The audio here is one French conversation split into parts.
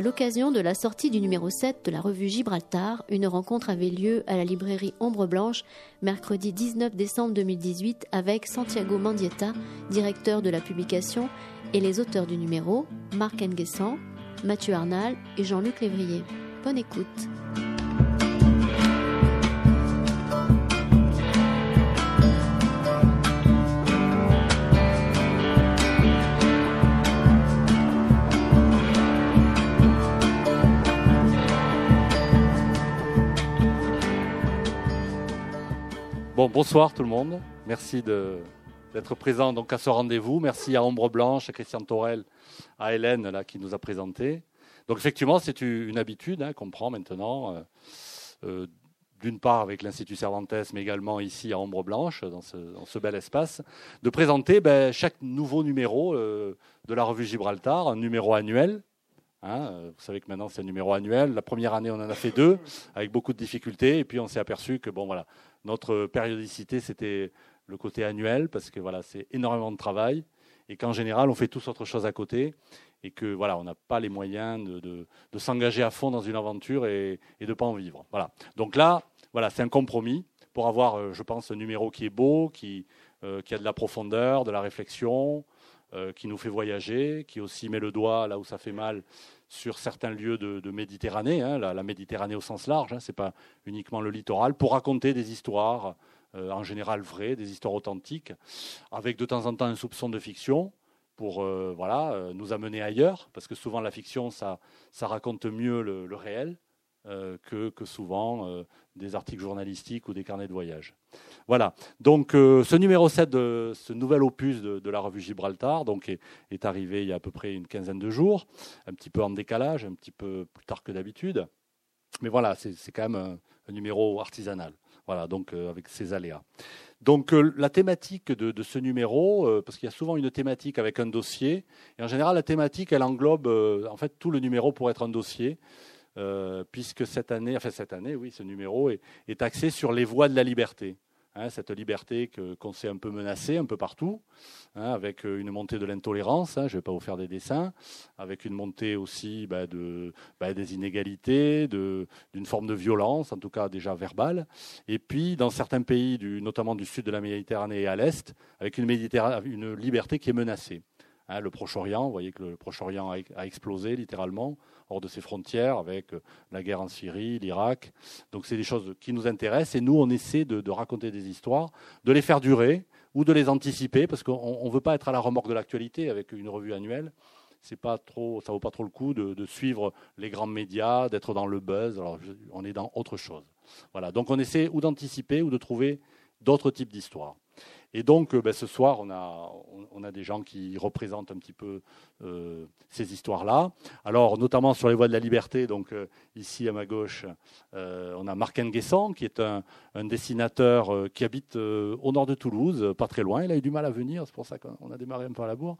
À l'occasion de la sortie du numéro 7 de la revue Gibraltar, une rencontre avait lieu à la librairie Ombre Blanche mercredi 19 décembre 2018 avec Santiago Mandieta, directeur de la publication, et les auteurs du numéro, Marc Nguessan, Mathieu Arnal et Jean-Luc Lévrier. Bonne écoute. Bon, bonsoir tout le monde. Merci d'être présent donc à ce rendez-vous. Merci à Ombre Blanche, à Christian Torel, à Hélène là, qui nous a présenté. Donc effectivement, c'est une habitude hein, qu'on prend maintenant, euh, euh, d'une part avec l'Institut Cervantes, mais également ici à Ombre Blanche, dans ce, bel espace, de présenter ben, chaque nouveau numéro euh, de la revue Gibraltar, un numéro annuel. Hein. vous savez que maintenant c'est un numéro annuel. La première année, on en a fait deux, avec beaucoup de difficultés, et puis on s'est aperçu que bon voilà, notre périodicité, c'était le côté annuel, parce que voilà, c'est énormément de travail, et qu'en général, on fait tous autre chose à côté, et que voilà, on n'a pas les moyens de, s'engager à fond dans une aventure et, de ne pas en vivre. Voilà. Donc là, voilà, c'est un compromis pour avoir, euh, je pense, un numéro qui est beau, qui, euh, qui a de la profondeur, de la réflexion, euh, qui nous fait voyager, qui aussi met le doigt là où ça fait mal sur certains lieux de, Méditerranée, hein, la, Méditerranée au sens large, hein, ce n'est pas uniquement le littoral, pour raconter des histoires euh, en général vraies, des histoires authentiques, avec de temps en temps un soupçon de fiction pour euh, voilà, euh, nous amener ailleurs, parce que souvent la fiction, ça, raconte mieux le, réel que, que, souvent des articles journalistiques ou des carnets de voyage. Voilà. Donc, euh, ce numéro 7 de ce nouvel opus de, la revue Gibraltar donc, est, arrivé il y a à peu près une quinzaine de jours, un petit peu en décalage, un petit peu plus tard que d'habitude. Mais voilà, c'est quand même un, numéro artisanal. Voilà, donc euh, avec ses aléas. Donc euh, la thématique de, ce numéro, parce qu'il y a souvent une thématique avec un dossier, et en général la thématique elle englobe en fait tout le numéro pour être un dossier. Puisque cette année, enfin cette année, oui, ce numéro est, axé sur les voies de la liberté. Hein, cette liberté qu'on s'est un peu menacée un peu partout, hein, avec euh, une montée de l'intolérance, hein, je ne vais pas vous faire des dessins, avec une montée aussi bah, de, bah, des inégalités, d'une forme de violence, en tout cas déjà verbale, et puis dans certains pays, notamment du sud de la Méditerranée et à l'est, avec une, une liberté qui est menacée. le Proche-Orient, vous voyez que le Proche-Orient a explosé littéralement, hors de ses frontières, avec euh, la guerre en Syrie, l'Irak. Donc c'est des choses qui nous intéressent et nous, on essaie de, raconter des histoires, de les faire durer ou de les anticiper, parce qu'on ne veut pas être à la remorque de l'actualité avec une revue annuelle. C'est pas trop, ça vaut pas trop le coup de, suivre les grands médias, d'être dans le buzz. Alors, on est dans autre chose. Voilà. Donc on essaie ou d'anticiper ou de trouver d'autres types d'histoires. Et donc, euh, ben, ce soir, on a, on a, des gens qui représentent un petit peu euh, ces histoires-là. Alors, notamment sur les voies de la liberté, donc euh, ici à ma gauche, on a Marc Nguessan, qui est un, dessinateur qui habite au nord de Toulouse, pas très loin. Il a eu du mal à venir, c'est pour ça qu'on a démarré un peu à la bourre.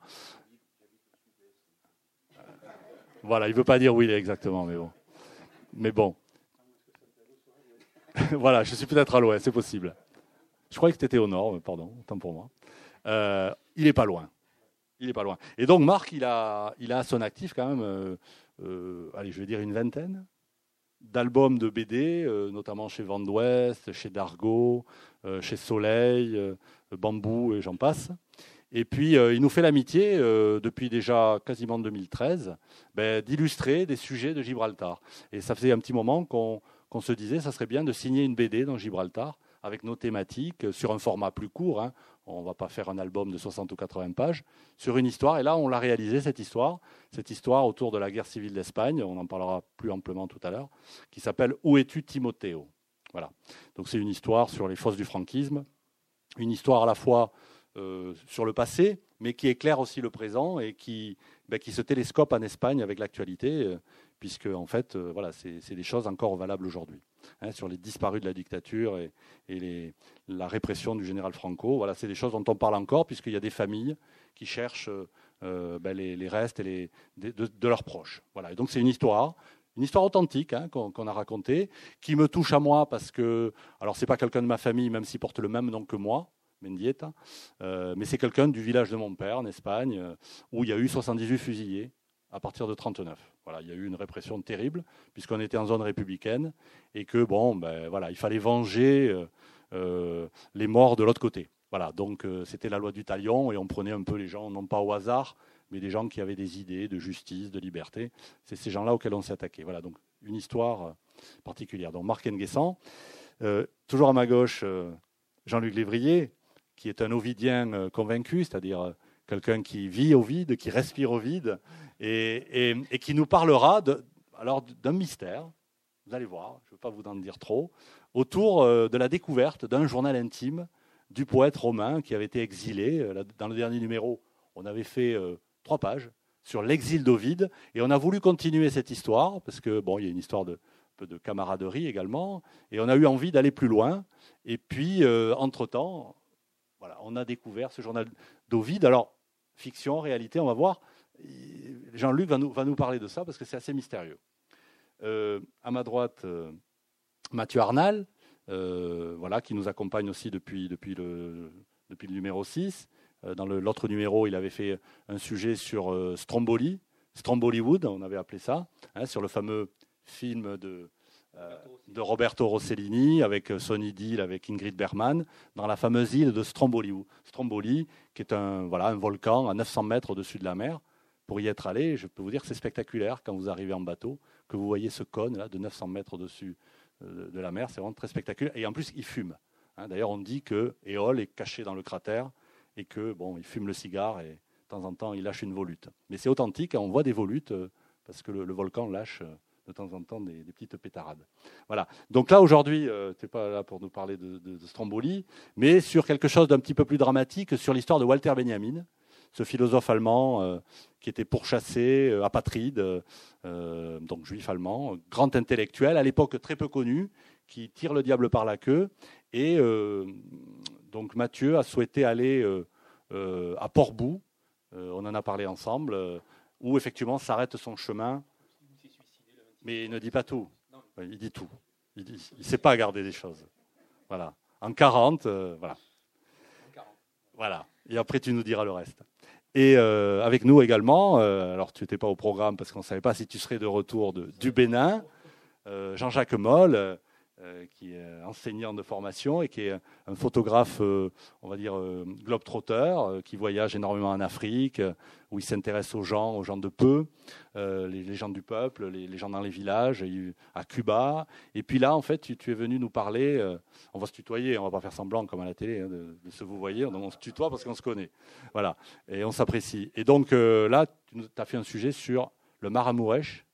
Voilà, il ne veut pas dire où il est exactement, mais bon. Mais bon. voilà, je suis peut-être à l'ouest, c'est possible. Je croyais que tu étais au nord, pardon, tant pour moi. Euh, il n'est pas loin. Il est pas loin. Et donc Marc, il a, il a son actif quand même, euh, euh, allez, je vais dire une vingtaine d'albums de BD, notamment chez Vent d'Ouest, chez Dargo, chez Soleil, Bambou et j'en passe. Et puis, il nous fait l'amitié, depuis déjà quasiment 2013, ben, d'illustrer des sujets de Gibraltar. Et ça faisait un petit moment qu'on se disait, ça serait bien de signer une BD dans Gibraltar avec nos thématiques euh, sur un format plus court. Hein. On ne va pas faire un album de 60 ou 80 pages sur une histoire. Et là, on l'a réalisé, cette histoire, cette histoire autour de la guerre civile d'Espagne. On en parlera plus amplement tout à l'heure, qui s'appelle Où es-tu, Timoteo? Voilà. Donc, c'est une histoire sur les fosses du franquisme, une histoire à la fois euh, sur le passé, mais qui éclaire aussi le présent et qui, qui se télescope en Espagne avec l'actualité, euh, puisque en fait, voilà, c'est des choses encore valables aujourd'hui. Hein, sur les disparus de la dictature et, la répression du général Franco. Voilà, c'est des choses dont on parle encore, puisqu'il y a des familles qui cherchent euh, ben, les, restes les, de, leurs proches. Voilà, et donc c'est une histoire. Une histoire authentique hein, qu'on a racontée, qui me touche à moi parce que, alors c'est pas quelqu'un de ma famille, même s'il porte le même nom que moi, Mendieta. mais c'est quelqu'un du village de mon père, en Espagne, où il y a eu 78 fusillés à partir de 39. Voilà, il y a eu une répression terrible, puisqu'on était en zone républicaine, et que, bon, ben, voilà, il fallait venger les morts de l'autre côté. Voilà, donc c'était la loi du talion, et on prenait un peu les gens, non pas au hasard, mais des gens qui avaient des idées de justice, de liberté. C'est ces gens-là auxquels on s'est attaqué. Voilà, donc une histoire euh, particulière. Donc Marc Nguessan, euh, toujours à ma gauche, euh, Jean-Luc Lévrier, qui est un ovidien convaincu, c'est-à-dire quelqu'un qui vit au vide, qui respire au vide, et, qui nous parlera alors d'un mystère, vous allez voir, je ne veux pas vous en dire trop, autour de la découverte d'un journal intime du poète romain qui avait été exilé. Dans le dernier numéro, on avait fait trois pages sur l'exil d'Ovide. Et on a voulu continuer cette histoire, parce que bon, il y a une histoire de, camaraderie également, et on a eu envie d'aller plus loin. Et puis, euh, entre-temps, voilà, on a découvert ce journal d'Ovide. Alors, fiction, réalité, on va voir. Jean-Luc va nous, parler de ça, parce que c'est assez mystérieux. Euh, à ma droite, euh, Mathieu Arnal, voilà, qui nous accompagne aussi depuis, le, numéro 6. Euh, dans l'autre numéro, il avait fait un sujet sur euh, Stromboli, Strombolywood, on avait appelé ça, hein, sur le fameux film de, euh, de Roberto Rossellini avec Sonny Deal, avec Ingrid Bergman, dans la fameuse île de Stromboli, Stromboli qui est un, voilà, un volcan à 900 mètres au-dessus de la mer. Pour y être allé, je peux vous dire que c'est spectaculaire quand vous arrivez en bateau, que vous voyez ce cône là de 900 mètres au-dessus de la mer, c'est vraiment très spectaculaire. Et en plus, il fume. Hein. D'ailleurs, on dit que Éole est caché dans le cratère et que bon, il fume le cigare et de temps en temps il lâche une volute. Mais c'est authentique, on voit des volutes euh, parce que le, volcan lâche euh, de temps en temps des, petites pétarades. Voilà. Donc là aujourd'hui, euh, tu n'es pas là pour nous parler de, Stromboli, mais sur quelque chose d'un petit peu plus dramatique, sur l'histoire de Walter Benjamin, ce philosophe allemand qui était pourchassé, apatride, donc juif allemand, grand intellectuel, à l'époque très peu connu, qui tire le diable par la queue et donc Mathieu a souhaité aller euh, euh, à Portbou, euh, on en a parlé ensemble, où effectivement s'arrête son chemin. Mais il ne dit pas tout. Il dit tout. Il ne sait pas garder des choses. Voilà. En 40, voilà. Voilà. Et après, tu nous diras le reste. Et avec nous également, alors tu n'étais pas au programme parce qu'on ne savait pas si tu serais de retour de, du Bénin, Jean-Jacques Moll, euh, qui est enseignant de formation et qui est un photographe, euh, on va dire, euh, globe-trotteur, qui voyage énormément en Afrique, où il s'intéresse aux gens, aux gens de peu, les, gens du peuple, les, gens dans les villages, à Cuba. Et puis là, en fait, tu, es venu nous parler, on va se tutoyer, on va pas faire semblant comme à la télé, hein, de, se vous voyez, on se tutoie parce qu'on se connaît. Voilà, et on s'apprécie. Et donc là, tu as fait un sujet sur le Maramuresh,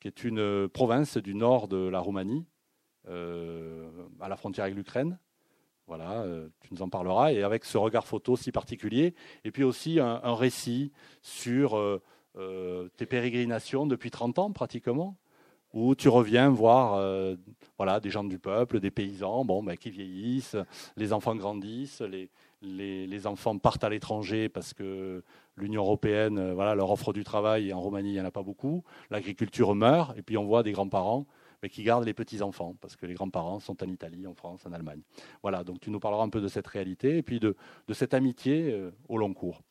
qui est une province du nord de la Roumanie, euh, à la frontière avec l'Ukraine. Voilà, euh, tu nous en parleras, et avec ce regard photo si particulier, et puis aussi un, récit sur euh, tes pérégrinations depuis 30 ans pratiquement, où tu reviens voir voilà, des gens du peuple, des paysans bon, ben, qui vieillissent, les enfants grandissent, les, les, les enfants partent à l'étranger parce que l'Union européenne voilà, leur offre du travail, et en Roumanie, il n'y en a pas beaucoup, l'agriculture meurt, et puis on voit des grands-parents mais qui gardent les petits-enfants, parce que les grands-parents sont en Italie, en France, en Allemagne. Voilà, donc tu nous parleras un peu de cette réalité et puis de, cette amitié euh, au long cours.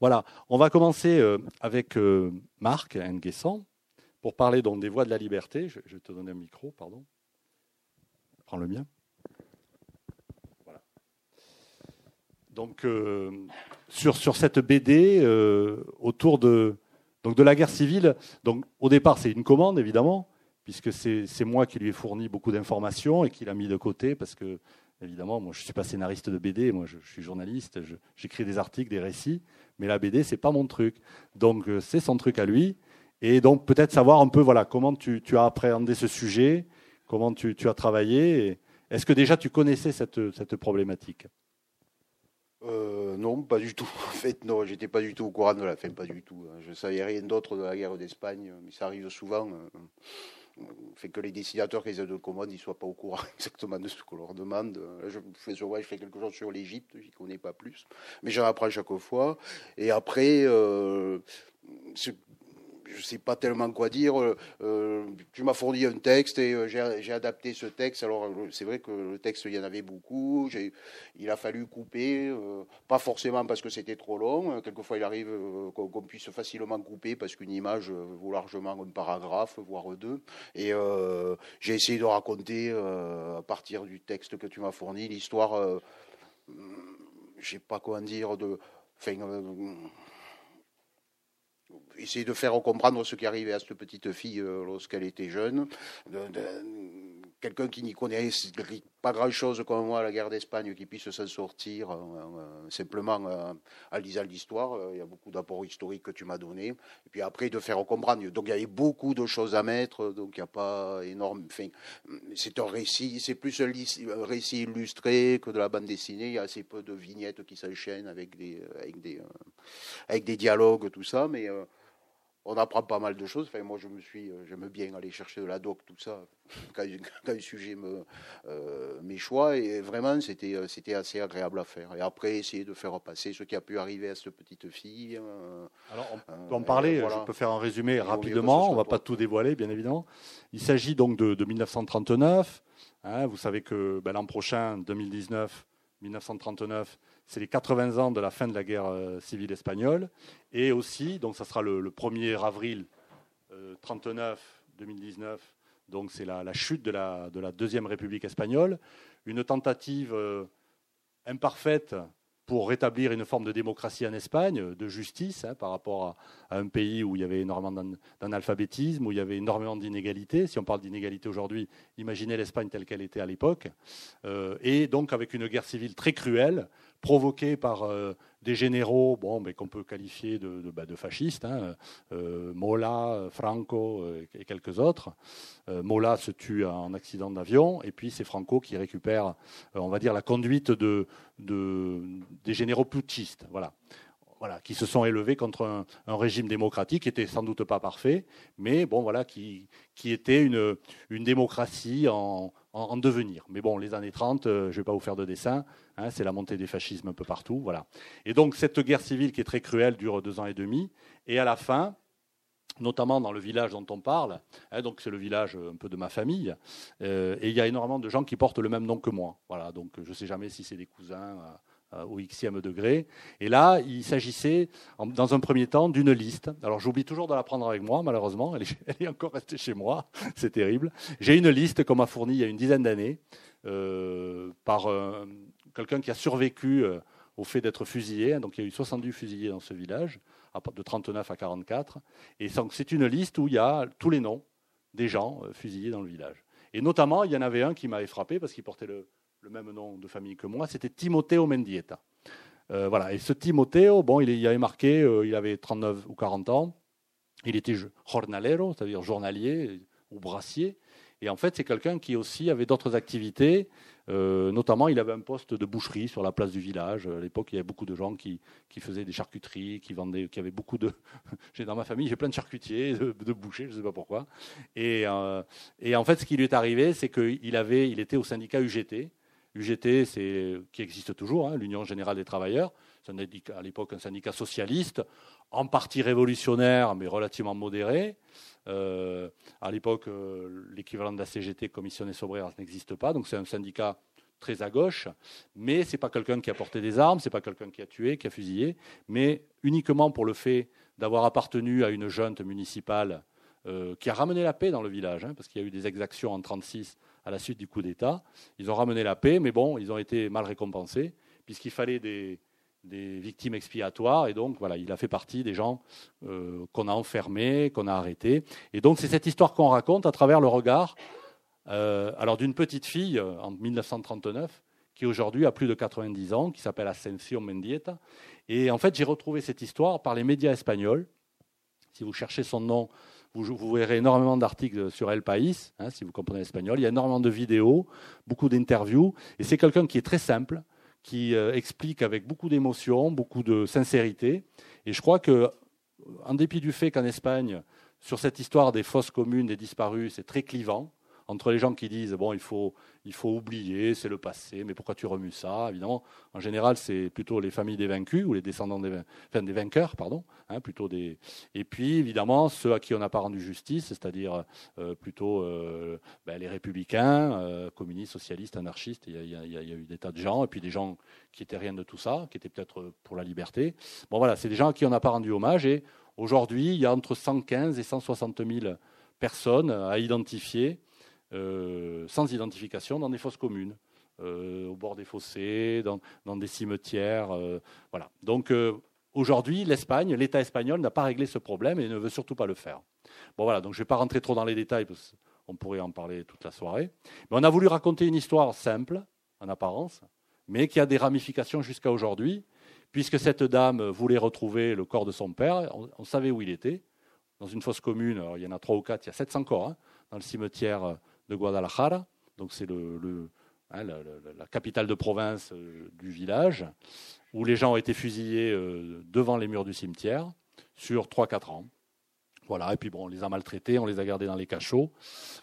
Voilà, on va commencer euh, avec euh, Marc Nguessan pour parler donc des voies de la liberté. Je, vais te donner un micro, pardon. Prends le mien. Voilà. Donc, sur, sur cette BD, autour de, donc de la guerre civile, donc au départ c'est une commande évidemment, puisque c'est moi qui lui ai fourni beaucoup d'informations et qui l'a mis de côté, parce que, évidemment, moi je ne suis pas scénariste de BD, moi je, suis journaliste, j'écris des articles, des récits, mais la BD, c'est pas mon truc. Donc euh, c'est son truc à lui. Et donc peut-être savoir un peu voilà, comment tu, as appréhendé ce sujet, comment tu, as travaillé. Est-ce que déjà tu connaissais cette, problématique? Euh, non, pas du tout. En fait, non, j'étais pas du tout au courant de la fin, pas du tout. Je savais rien d'autre de la guerre d'Espagne, mais ça arrive souvent. Fait que les dessinateurs qui les de commande ne soient pas au courant exactement de ce qu'on leur demande. Je fais, quelque chose sur l'Égypte, je ne connais pas plus, mais j'en apprends chaque fois. Et après, euh, je ne sais pas tellement quoi dire. Euh, euh, tu m'as fourni un texte et euh, j'ai adapté ce texte. Alors, c'est vrai que le texte, il y en avait beaucoup. Il a fallu couper, pas forcément parce que c'était trop long. Quelquefois, il arrive qu'on puisse facilement couper parce qu'une image vaut largement un paragraphe, voire deux. Et j'ai essayé de raconter, à partir du texte que tu m'as fourni, l'histoire, je sais pas quoi dire, de. Enfin, essayer de faire comprendre ce qui arrivait à cette petite fille euh, lorsqu'elle était jeune. Quelqu'un qui n'y connaît pas grand-chose comme moi, la guerre d'Espagne, qui puisse s'en sortir euh, euh, simplement en lisant l'histoire. Il y a beaucoup d'apports historiques que tu m'as donné. Et puis après, de faire comprendre. Donc il y avait beaucoup de choses à mettre, donc il n'y a pas énorme. C'est un récit, c'est plus un, récit illustré que de la bande dessinée. Il y a assez peu de vignettes qui s'enchaînent avec des, avec des, avec des dialogues, tout ça. Mais on apprend pas mal de choses. Enfin, moi, je me suis, euh, j'aime bien aller chercher de la doc, tout ça, quand, quand sujet me, euh, mes choix. Et vraiment, c'était, euh, c'était assez agréable à faire. Et après, essayer de faire passer ce qui a pu arriver à cette petite fille. Alors, on peut en parler. Je peux faire un résumé rapidement. On ne va pas tout dévoiler, bien évidemment. Il s'agit donc de, 1939. Hein. vous savez que ben, l'an prochain, 2019, 1939, c'est les 80 ans de la fin de la guerre euh, civile espagnole. Et aussi, donc ça sera le, 1er avril 39, euh, 2019, donc c'est la, chute de la, de la, Deuxième République espagnole. Une tentative euh, imparfaite pour rétablir une forme de démocratie en Espagne, de justice, hein, par rapport à, un pays où il y avait énormément d'analphabétisme, où il y avait énormément d'inégalités. Si on parle d'inégalités aujourd'hui, imaginez l'Espagne telle qu'elle était à l'époque. et donc avec une guerre civile très cruelle, provoqué par euh, des généraux bon, mais qu'on peut qualifier de, bah, fascistes, hein, euh, Mola, Franco euh, et quelques autres. Mola se tue en accident d'avion, et puis c'est Franco qui récupère, on va dire, la conduite de, des généraux putschistes. Voilà. Voilà, qui se sont élevés contre un, régime démocratique qui était sans doute pas parfait, mais bon, voilà, qui, était une démocratie en, en, devenir. Mais bon, les années 30, je ne vais pas vous faire de dessin, Hein, c'est la montée des fascismes un peu partout. Voilà. Et donc cette guerre civile qui est très cruelle dure deux ans et demi. Et à la fin, notamment dans le village dont on parle, hein, donc c'est le village un peu de ma famille, euh, et il y a énormément de gens qui portent le même nom que moi. Voilà, donc je ne sais jamais si c'est des cousins euh, euh, au xème degré. Et là, il s'agissait, dans un premier temps, d'une liste. Alors j'oublie toujours de la prendre avec moi, malheureusement, elle est, encore restée chez moi, c'est terrible. J'ai une liste qu'on m'a fournie il y a une dizaine d'années par quelqu'un qui a survécu euh, au fait d'être fusillé. Donc il y a eu 70 fusillés dans ce village, de 39 à 44. Et c'est une liste où il y a tous les noms des gens euh, fusillés dans le village. Et notamment, il y en avait un qui m'avait frappé parce qu'il portait le, même nom de famille que moi, c'était Timoteo Mendieta. Euh, voilà. Et ce Timoteo, bon, il, avait marqué, il avait 39 ou 40 ans, il était jornalero, c'est-à-dire journalier ou brassier. Et en fait, c'est quelqu'un qui aussi avait d'autres activités. Euh, notamment, il avait un poste de boucherie sur la place du village. À l'époque, il y avait beaucoup de gens qui, faisaient des charcuteries, qui vendaient, qui avaient beaucoup de. dans ma famille, j'ai plein de charcutiers, de, bouchers, je ne sais pas pourquoi. Euh, et, en fait, ce qui lui est arrivé, c'est qu'il avait, il était au syndicat UGT. UGT, c'est qui existe toujours, hein, l'Union générale des travailleurs. C'est à l'époque un syndicat socialiste, en partie révolutionnaire, mais relativement modéré. Euh, à l'époque, euh, l'équivalent de la CGT, Commission des Sobrières, n'existe pas. Donc c'est un syndicat très à gauche, mais ce n'est pas quelqu'un qui a porté des armes, ce n'est pas quelqu'un qui a tué, qui a fusillé, mais uniquement pour le fait d'avoir appartenu à une junte municipale euh, qui a ramené la paix dans le village, hein, parce qu'il y a eu des exactions en 1936 à la suite du coup d'État. Ils ont ramené la paix, mais bon, ils ont été mal récompensés, puisqu'il fallait des, victimes expiatoires. Et donc, voilà, il a fait partie des gens euh, qu'on a enfermés, qu'on a arrêtés. Et donc, c'est cette histoire qu'on raconte à travers le regard euh, alors d'une petite fille euh, en 1939 qui aujourd'hui a plus de 90 ans, qui s'appelle Ascension Mendieta. Et en fait, j'ai retrouvé cette histoire par les médias espagnols. Si vous cherchez son nom, vous, verrez énormément d'articles sur El País, hein, si vous comprenez l'espagnol. Il y a énormément de vidéos, beaucoup d'interviews. Et c'est quelqu'un qui est très simple, qui euh, explique avec beaucoup d'émotion, beaucoup de sincérité. Et je crois que, en dépit du fait qu'en Espagne, sur cette histoire des fosses communes, des disparus, c'est très clivant entre les gens qui disent bon, il faut, il faut oublier, c'est le passé, mais pourquoi tu remues ça Évidemment, en général, c'est plutôt les familles des vaincus ou les descendants des, enfin, des vainqueurs, pardon, hein, plutôt des. Et puis, évidemment, ceux à qui on n'a pas rendu justice, c'est-à-dire euh, plutôt euh, ben, les républicains, euh, communistes, socialistes, anarchistes. Il y, y, a, eu des tas de gens, et puis des gens qui étaient rien de tout ça, qui étaient peut-être pour la liberté. Bon, voilà, c'est des gens à qui on n'a pas rendu hommage, et aujourd'hui, il y a entre 115 et 160 000 personnes à identifier sans identification dans des fosses communes, euh, au bord des fossés, dans, dans des cimetières. Euh, voilà. Donc aujourd'hui, l'Espagne, l'État espagnol n'a pas réglé ce problème et ne veut surtout pas le faire. Bon voilà, donc je ne vais pas rentrer trop dans les détails parce qu'on pourrait en parler toute la soirée. Mais on a voulu raconter une histoire simple, en apparence, mais qui a des ramifications jusqu'à aujourd'hui, puisque cette dame voulait retrouver le corps de son père, on, savait où il était, dans une fosse commune, il y en a trois ou quatre, il y a 700 corps, hein, dans le cimetière de Guadalajara, donc c'est le, hein, la, capitale de province euh, du village, où les gens ont été fusillés euh, devant les murs du cimetière sur 3-4 ans. Voilà, et puis bon, on les a maltraités, on les a gardés dans les cachots.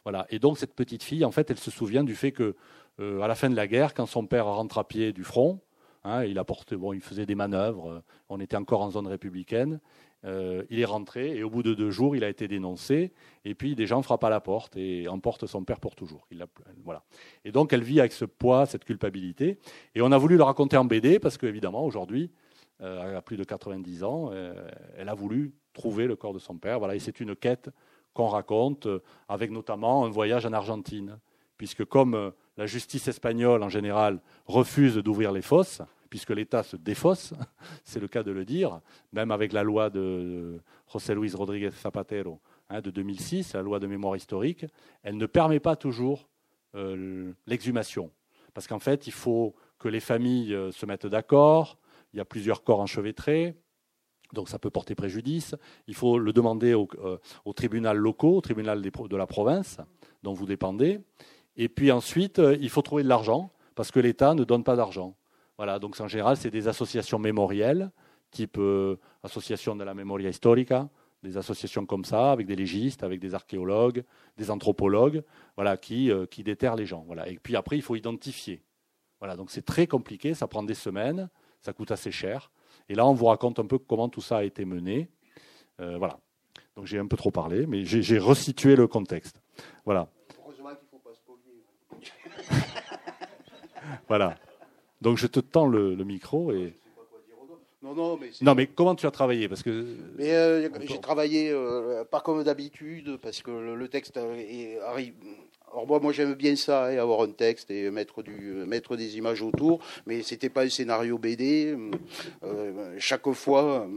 Voilà. Et donc cette petite fille, en fait, elle se souvient du fait que euh, à la fin de la guerre, quand son père rentre à pied du front, hein, il apportait, bon, il faisait des manœuvres. On était encore en zone républicaine. Euh, il est rentré et au bout de deux jours, il a été dénoncé. Et puis des gens frappent à la porte et emportent son père pour toujours. Il voilà. Et donc elle vit avec ce poids, cette culpabilité. Et on a voulu le raconter en BD parce qu'évidemment, aujourd'hui, euh, à plus de 90 ans, euh, elle a voulu trouver le corps de son père. Voilà. Et c'est une quête qu'on raconte avec notamment un voyage en Argentine. Puisque comme la justice espagnole en général refuse d'ouvrir les fosses, puisque l'État se défausse, c'est le cas de le dire, même avec la loi de José Luis Rodríguez Zapatero hein, de 2006, la loi de mémoire historique, elle ne permet pas toujours euh, l'exhumation. Parce qu'en fait, il faut que les familles euh, se mettent d'accord, il y a plusieurs corps enchevêtrés, donc ça peut porter préjudice. Il faut le demander au, euh, au tribunal locaux, au tribunal de la province dont vous dépendez. Et puis ensuite, il faut trouver de l'argent, parce que l'État ne donne pas d'argent. Voilà, donc en général, c'est des associations mémorielles, type euh, association de la Memoria Historica, des associations comme ça, avec des légistes, avec des archéologues, des anthropologues, voilà, qui, euh, qui déterrent les gens. Voilà. Et puis après, il faut identifier. Voilà, donc c'est très compliqué, ça prend des semaines, ça coûte assez cher. Et là, on vous raconte un peu comment tout ça a été mené. Euh, voilà. Donc j'ai un peu trop parlé, mais j'ai resitué le contexte. Voilà. Heureusement qu'il ne faut pas se voilà. Donc je te tends le, micro et. Non, non, mais, non, mais comment tu as travaillé Parce que mais euh, j'ai travaillé euh, pas comme d'habitude parce que le, texte arrive, alors moi, j'aime bien ça, hein, avoir un texte et mettre, du, mettre des images autour, mais c'était pas un scénario BD. Euh, chaque fois,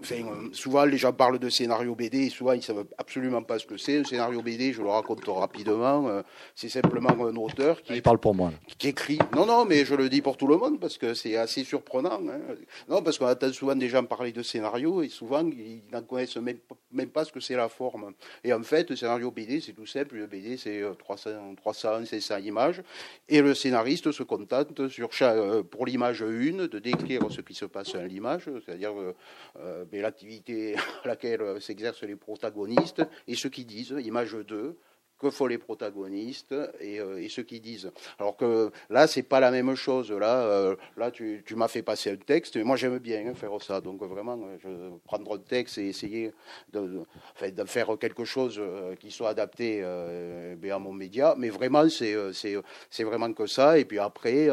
enfin, souvent les gens parlent de scénario BD et souvent ils savent absolument pas ce que c'est. Un scénario BD, je le raconte rapidement, euh, c'est simplement un auteur qui, il parle pour moi. qui écrit. Non, non, mais je le dis pour tout le monde parce que c'est assez surprenant. Hein. Non, parce qu'on entend souvent des gens parler de scénario et souvent ils n'en connaissent même, même pas ce que c'est la forme. Et en fait, le scénario BD, c'est tout simple. Le BD, c'est 300 300, 300 500 images, et le scénariste se contente euh, pour l'image 1 de décrire ce qui se passe à l'image, c'est-à-dire euh, euh, l'activité à laquelle s'exercent les protagonistes et ce qu'ils disent, image 2, que font les protagonistes et, euh, et ceux qui disent. Alors que là, c'est pas la même chose. Là, euh, là, tu, m'as fait passer un texte. Moi, j'aime bien faire ça. Donc vraiment, je, prendre un texte et essayer de, de faire quelque chose euh, qui soit adapté à mon média. Mais vraiment, c'est vraiment que ça. Et puis après,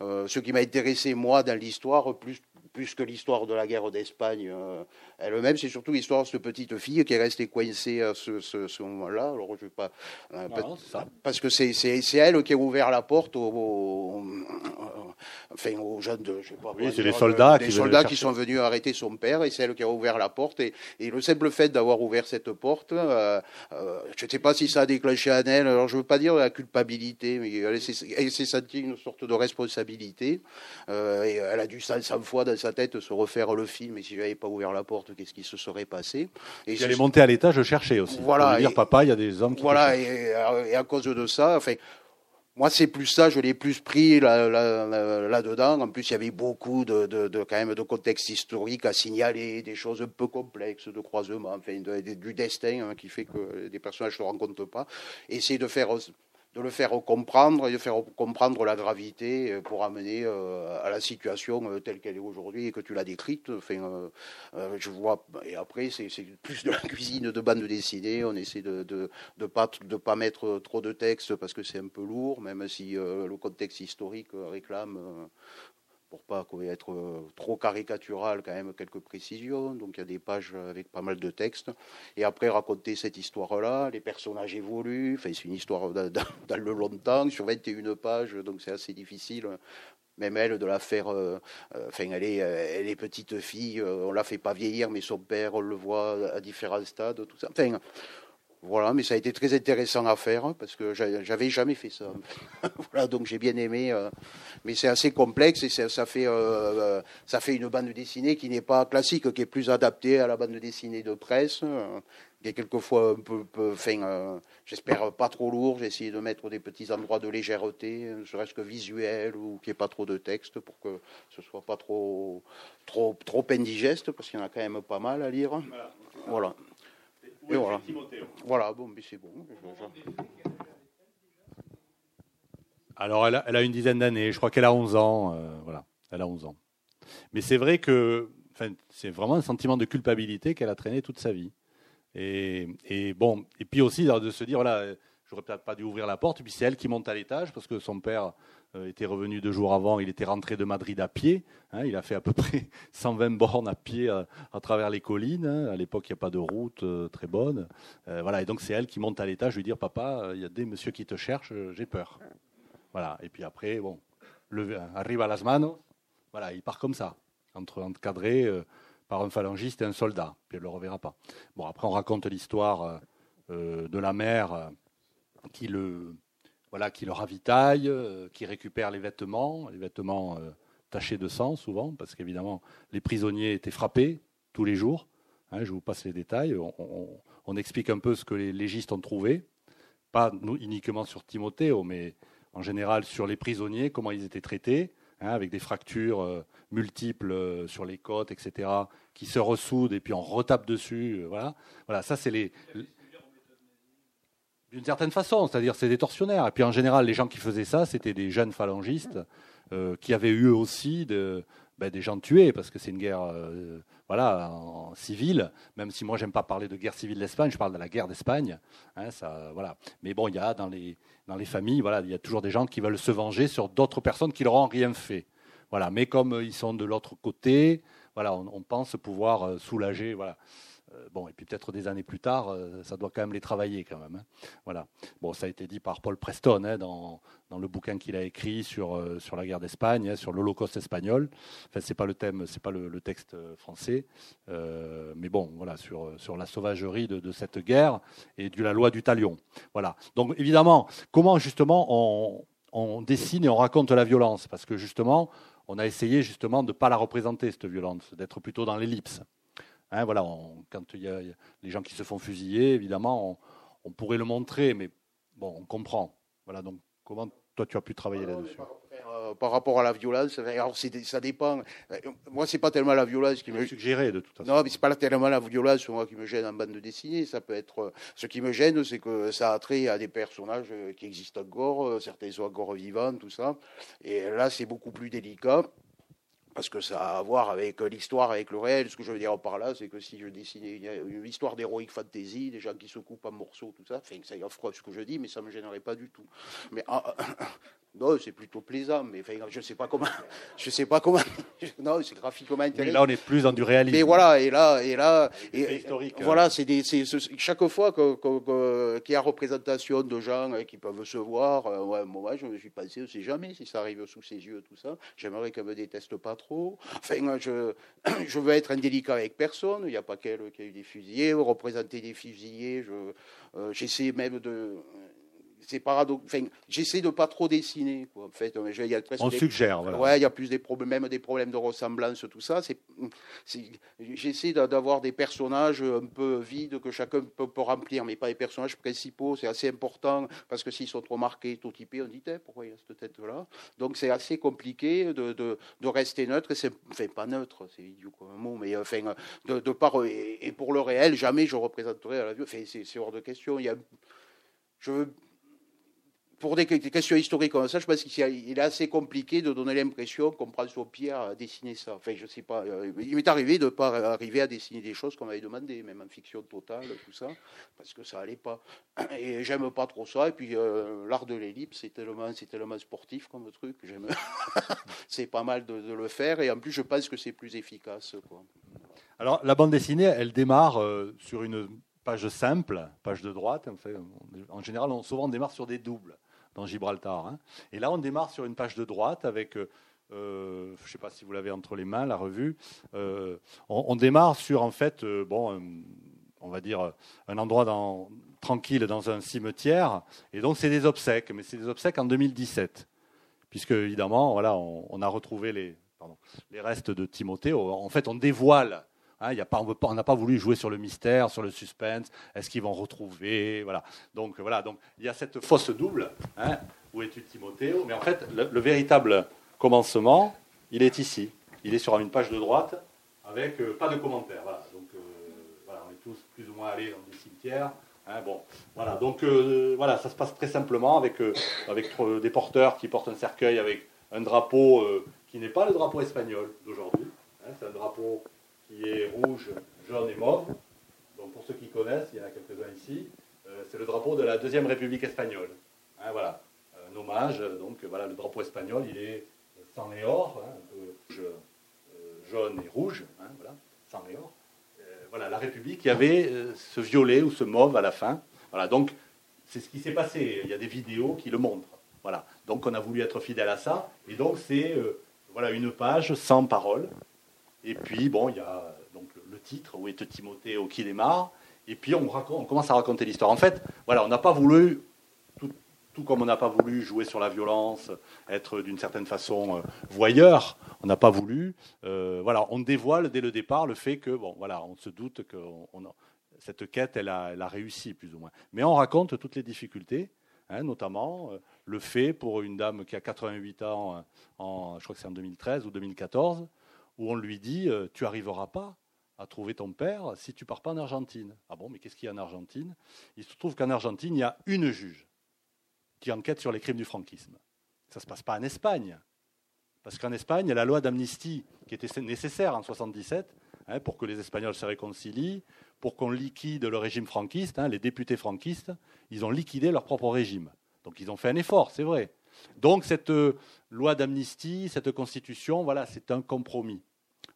ce qui m'a intéressé moi dans l'histoire, plus plus que l'histoire de la guerre d'Espagne euh, elle-même, c'est surtout l'histoire de cette petite fille qui est restée coincée à ce, ce, moment-là. Alors, je vais pas, euh, parce que c'est, elle qui a ouvert la porte aux, enfin, aux jeunes de, je sais pas, oui, c'est les soldats, qui, soldats qui sont venus arrêter son père, et c'est elle qui a ouvert la porte. Et, et le simple fait d'avoir ouvert cette porte, euh, je ne sais pas si ça a déclenché en elle. Alors, je veux pas dire la culpabilité, mais elle s'est, sentie une sorte de responsabilité. et elle a dû 500 fois dans sa tête se refaire le film, et si j'avais pas ouvert la porte, qu'est-ce qui se serait passé Et J'allais monter à l'étage, je cherchais aussi. Voilà. dire, papa, il y a des hommes qui. Voilà, et, à cause de ça, enfin, moi, c'est plus ça, je l'ai plus pris là-dedans. en plus, il y avait beaucoup de, de, quand même de contexte historique à signaler, des choses un peu complexes de croisement, enfin, du destin hein, qui fait que des personnages ne se rencontrent pas. Essayer de faire de le faire comprendre et de faire comprendre la gravité euh, pour amener euh, à la situation euh, telle qu'elle est aujourd'hui et que tu l'as décrite. Je vois. Et après, c'est plus de la cuisine de bande dessinée. On essaie de de pas pas mettre trop de texte parce que c'est un peu lourd, même si le contexte historique réclame pour pas être euh, trop caricatural, quand même quelques précisions. Donc il y a des pages avec pas mal de textes. Et après raconter cette histoire-là, les personnages évoluent. C'est une histoire dans, le longtemps, sur 21 pages, donc c'est assez difficile. Même elle, de la faire. Euh, euh, enfin, elle est, elle est petite fille. on la fait pas vieillir, mais son père, on le voit à différents stades, tout ça. Enfin, voilà, mais ça a été très intéressant à faire parce que j'avais jamais fait ça. voilà, donc j'ai bien aimé. Euh, mais c'est assez complexe et ça, fait, euh, euh, ça fait une bande dessinée qui n'est pas classique, qui est plus adaptée à la bande dessinée de presse, qui est quelquefois un peu, j'espère pas trop lourd. J'ai essayé de mettre des petits endroits de légèreté, ne serait-ce que visuel ou qu'il n'y ait pas trop de texte pour que ce soit pas trop, trop, trop indigeste parce qu'il y en a quand même pas mal à lire. Voilà. voilà voilà. Voilà, bon, mais c'est bon. Alors, elle a, une dizaine d'années, je crois qu'elle a 11 ans. Euh, voilà, elle a 11 ans. Mais c'est vrai que c'est vraiment un sentiment de culpabilité qu'elle a traîné toute sa vie. Et, et, bon, et puis aussi de se dire, voilà, j'aurais peut-être pas dû ouvrir la porte. Et puis c'est elle qui monte à l'étage parce que son père euh, était revenu deux jours avant. Il était rentré de Madrid à pied. Hein. il a fait à peu près 120 bornes à pied euh, à, travers les collines. Hein. À l'époque, il n'y a pas de route euh, très bonne. voilà. Et donc c'est elle qui monte à l'étage, lui dire papa, il y a des messieurs qui te cherchent, j'ai peur. Voilà. Et puis après, bon, le, arrive à las manos. Voilà, il part comme ça, entre encadré par un phalangiste et un soldat. Puis elle ne le reverra pas. Bon, après on raconte l'histoire de la mère qui le, voilà, qui le ravitaille, euh, qui récupère les vêtements, les vêtements euh, tachés de sang souvent, parce qu'évidemment les prisonniers étaient frappés tous les jours. Hein, je vous passe les détails. On, explique un peu ce que les légistes ont trouvé, pas uniquement sur Timothéo, mais en général sur les prisonniers, comment ils étaient traités, hein, avec des fractures euh, multiples sur les côtes, etc., qui se ressoudent et puis on retape dessus. voilà, voilà, ça c'est les d'une certaine façon, c'est-à-dire c'est des tortionnaires. Et puis en général, les gens qui faisaient ça, c'était des jeunes phalangistes euh, qui avaient eu aussi ben, des gens tués, parce que c'est une guerre euh, voilà, civile, même si moi j'aime pas parler de guerre civile d'Espagne, je parle de la guerre d'Espagne. Hein, ça, voilà. Mais bon, il y a dans les, dans les familles, voilà, il y a toujours des gens qui veulent se venger sur d'autres personnes qui leur ont rien fait. Voilà. Mais comme ils sont de l'autre côté, voilà, on, on, pense pouvoir euh, soulager. Voilà. Euh, bon, et puis peut-être des années plus tard, euh, ça doit quand même les travailler quand même. Hein. Voilà. Bon, ça a été dit par Paul Preston hein, dans, dans, le bouquin qu'il a écrit sur, euh, sur la guerre d'Espagne, hein, sur l'Holocauste espagnol. Enfin, c'est pas le thème, c'est pas le, texte français, mais bon, voilà, sur, sur la sauvagerie de, cette guerre et de la loi du talion. Voilà. Donc évidemment, comment justement on, on dessine et on raconte la violence, parce que justement, on a essayé justement de ne pas la représenter, cette violence, d'être plutôt dans l'ellipse. Hein, voilà, quand il y a les gens qui se font fusiller, évidemment, on, pourrait le montrer, mais bon, on comprend. Voilà, donc comment toi tu as pu travailler là-dessus euh, par rapport à la violence, alors ça dépend. Euh, moi, c'est pas tellement la violence qui me suggéré de toute façon. Non, mais c'est pas tellement la violence moi, qui me gêne en bande de dessinée. Ça peut être. Euh, ce qui me gêne, c'est que ça a trait à des personnages qui existent encore, certains sont encore vivants, tout ça. Et là, c'est beaucoup plus délicat parce que ça a à voir avec l'histoire, avec le réel. Ce que je veux dire par là, c'est que si je dessinais une histoire d'héroïque fantasy, des gens qui se coupent en morceaux, tout ça, enfin, ça y offre ce que je dis, mais ça ne me gênerait pas du tout. Mais ah, non, c'est plutôt plaisant, mais enfin, je sais pas comment, je sais pas comment. non, c'est graphiquement intéressant. Mais là, on est plus dans du réalisme. Mais voilà, et là, et là, et, historique. Voilà, hein. c'est chaque fois qu'il y a représentation de gens hein, qui peuvent se voir, euh, ouais, moi, je me suis passé, on sait jamais si ça arrive sous ses yeux, tout ça. J'aimerais qu'elle me déteste pas trop. Enfin, je, je veux être indélicat avec personne. Il n'y a pas qu'elle qui a eu des fusillés, représenter des fusillés. Je, euh, j'essaie même de c'est paradoxal. Enfin, j'essaie de pas trop dessiner. Quoi. En fait, il y a on suggère. Voilà. Ouais, il y a plus des problèmes, même des problèmes de ressemblance, tout ça. C'est, j'essaie d'avoir des personnages un peu vides que chacun peut, remplir, mais pas les personnages principaux. C'est assez important parce que s'ils sont trop marqués, tout typés, on dit pourquoi il y a cette tête-là? Donc c'est assez compliqué de, de, de, rester neutre. Et c'est, enfin, pas neutre, c'est idiot comme un mot, mais enfin, de, de par et, pour le réel, jamais je représenterai à la vue. Enfin, c'est, c'est hors de question. Il y a, je veux pour des questions historiques comme ça, je pense qu'il est assez compliqué de donner l'impression qu'on prend son pied à dessiner ça. Enfin, je sais pas. Euh, il m'est arrivé de ne pas arriver à dessiner des choses qu'on m'avait demandé, même en fiction totale, tout ça, parce que ça allait pas. Et j'aime pas trop ça. Et puis, euh, l'art de l'ellipse, c'est tellement, tellement sportif comme truc. J'aime. c'est pas mal de, le faire. Et en plus, je pense que c'est plus efficace. Alors, la bande dessinée, elle démarre euh, sur une page simple, page de droite. En, général, on, souvent on démarre sur des doubles dans Gibraltar. Hein. Et là, on démarre sur une page de droite avec, euh, euh, je ne sais pas si vous l'avez entre les mains, la revue. Euh, on, démarre sur, en fait, bon, on va dire, un endroit tranquille dans un cimetière. Et donc, c'est des obsèques, mais c'est des obsèques en 2017. Puisque, évidemment, voilà, on, a retrouvé les, les restes de Timothée. En fait, on dévoile Hein, on n'a pas voulu jouer sur le mystère, sur le suspense. Est-ce qu'ils vont retrouver Voilà. Donc voilà. Donc il y a cette fausse double. Hein, où es-tu Timothée Mais en fait, le, véritable commencement, il est ici. Il est sur une page de droite avec euh, pas de commentaires. Voilà. Donc euh, on est tous plus ou moins allés dans des cimetières. Hein, bon, voilà. Donc euh, voilà, ça se passe très simplement avec avec des porteurs qui portent un cercueil avec un drapeau qui n'est pas le drapeau espagnol d'aujourd'hui. c'est un drapeau qui est rouge, jaune et mauve. Donc pour ceux qui connaissent, il y en a quelques-uns ici, euh, c'est le drapeau de la deuxième République espagnole. Hein, voilà, un hommage. Donc voilà, le drapeau espagnol, il est sang et or, hein, rouge, euh, jaune et rouge, hein, voilà, sang et or. Euh, voilà, la République, il y avait ce violet ou ce mauve à la fin. Voilà, donc c'est ce qui s'est passé. Il y a des vidéos qui le montrent. Voilà, donc on a voulu être fidèle à ça. Et donc c'est voilà une page sans parole et puis, bon, il y a donc, le titre, Où est Timothée au qui démarre. Et puis, on, commence à raconter l'histoire. En fait, voilà, on n'a pas voulu, tout, comme on n'a pas voulu jouer sur la violence, être d'une certaine façon euh, voyeur, on n'a pas voulu. Euh, voilà, on dévoile dès le départ le fait que, bon, voilà, on se doute que cette quête, elle a, réussi, plus ou moins. Mais on raconte toutes les difficultés. Hein, notamment euh, le fait pour une dame qui a 88 ans, je crois que c'est en 2013 ou 2014, où on lui dit euh, Tu n'arriveras pas à trouver ton père si tu pars pas en Argentine. Ah bon, mais qu'est-ce qu'il y a en Argentine? Il se trouve qu'en Argentine, il y a une juge qui enquête sur les crimes du franquisme. Ça ne se passe pas en Espagne. Parce qu'en Espagne, la loi d'amnistie qui était nécessaire en 1977 hein, pour que les Espagnols se réconcilient, pour qu'on liquide le régime franquiste. Hein, les députés franquistes, ils ont liquidé leur propre régime. Donc ils ont fait un effort, c'est vrai. Donc cette euh, loi d'amnistie, cette constitution, voilà, c'est un compromis.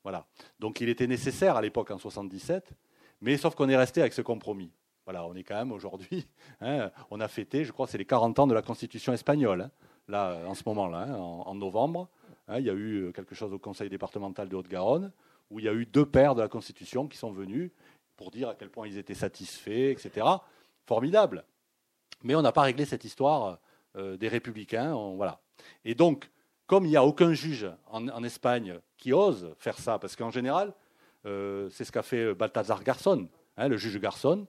Voilà. Donc il était nécessaire à l'époque en 77, mais sauf qu'on est resté avec ce compromis. Voilà, on est quand même aujourd'hui, hein, on a fêté, je crois, c'est les 40 ans de la constitution espagnole, hein, là, en ce moment-là, hein, en, novembre. il y a eu euh, quelque chose au conseil départemental de Haute-Garonne, où il y a eu deux pères de la constitution qui sont venus pour dire à quel point ils étaient satisfaits, etc. Formidable. Mais on n'a pas réglé cette histoire euh, des républicains. voilà. Et donc, comme il n'y a aucun juge en, Espagne qui ose faire ça, parce qu'en général, euh, c'est ce qu'a fait Balthazar Garçon, hein, le juge Garçon,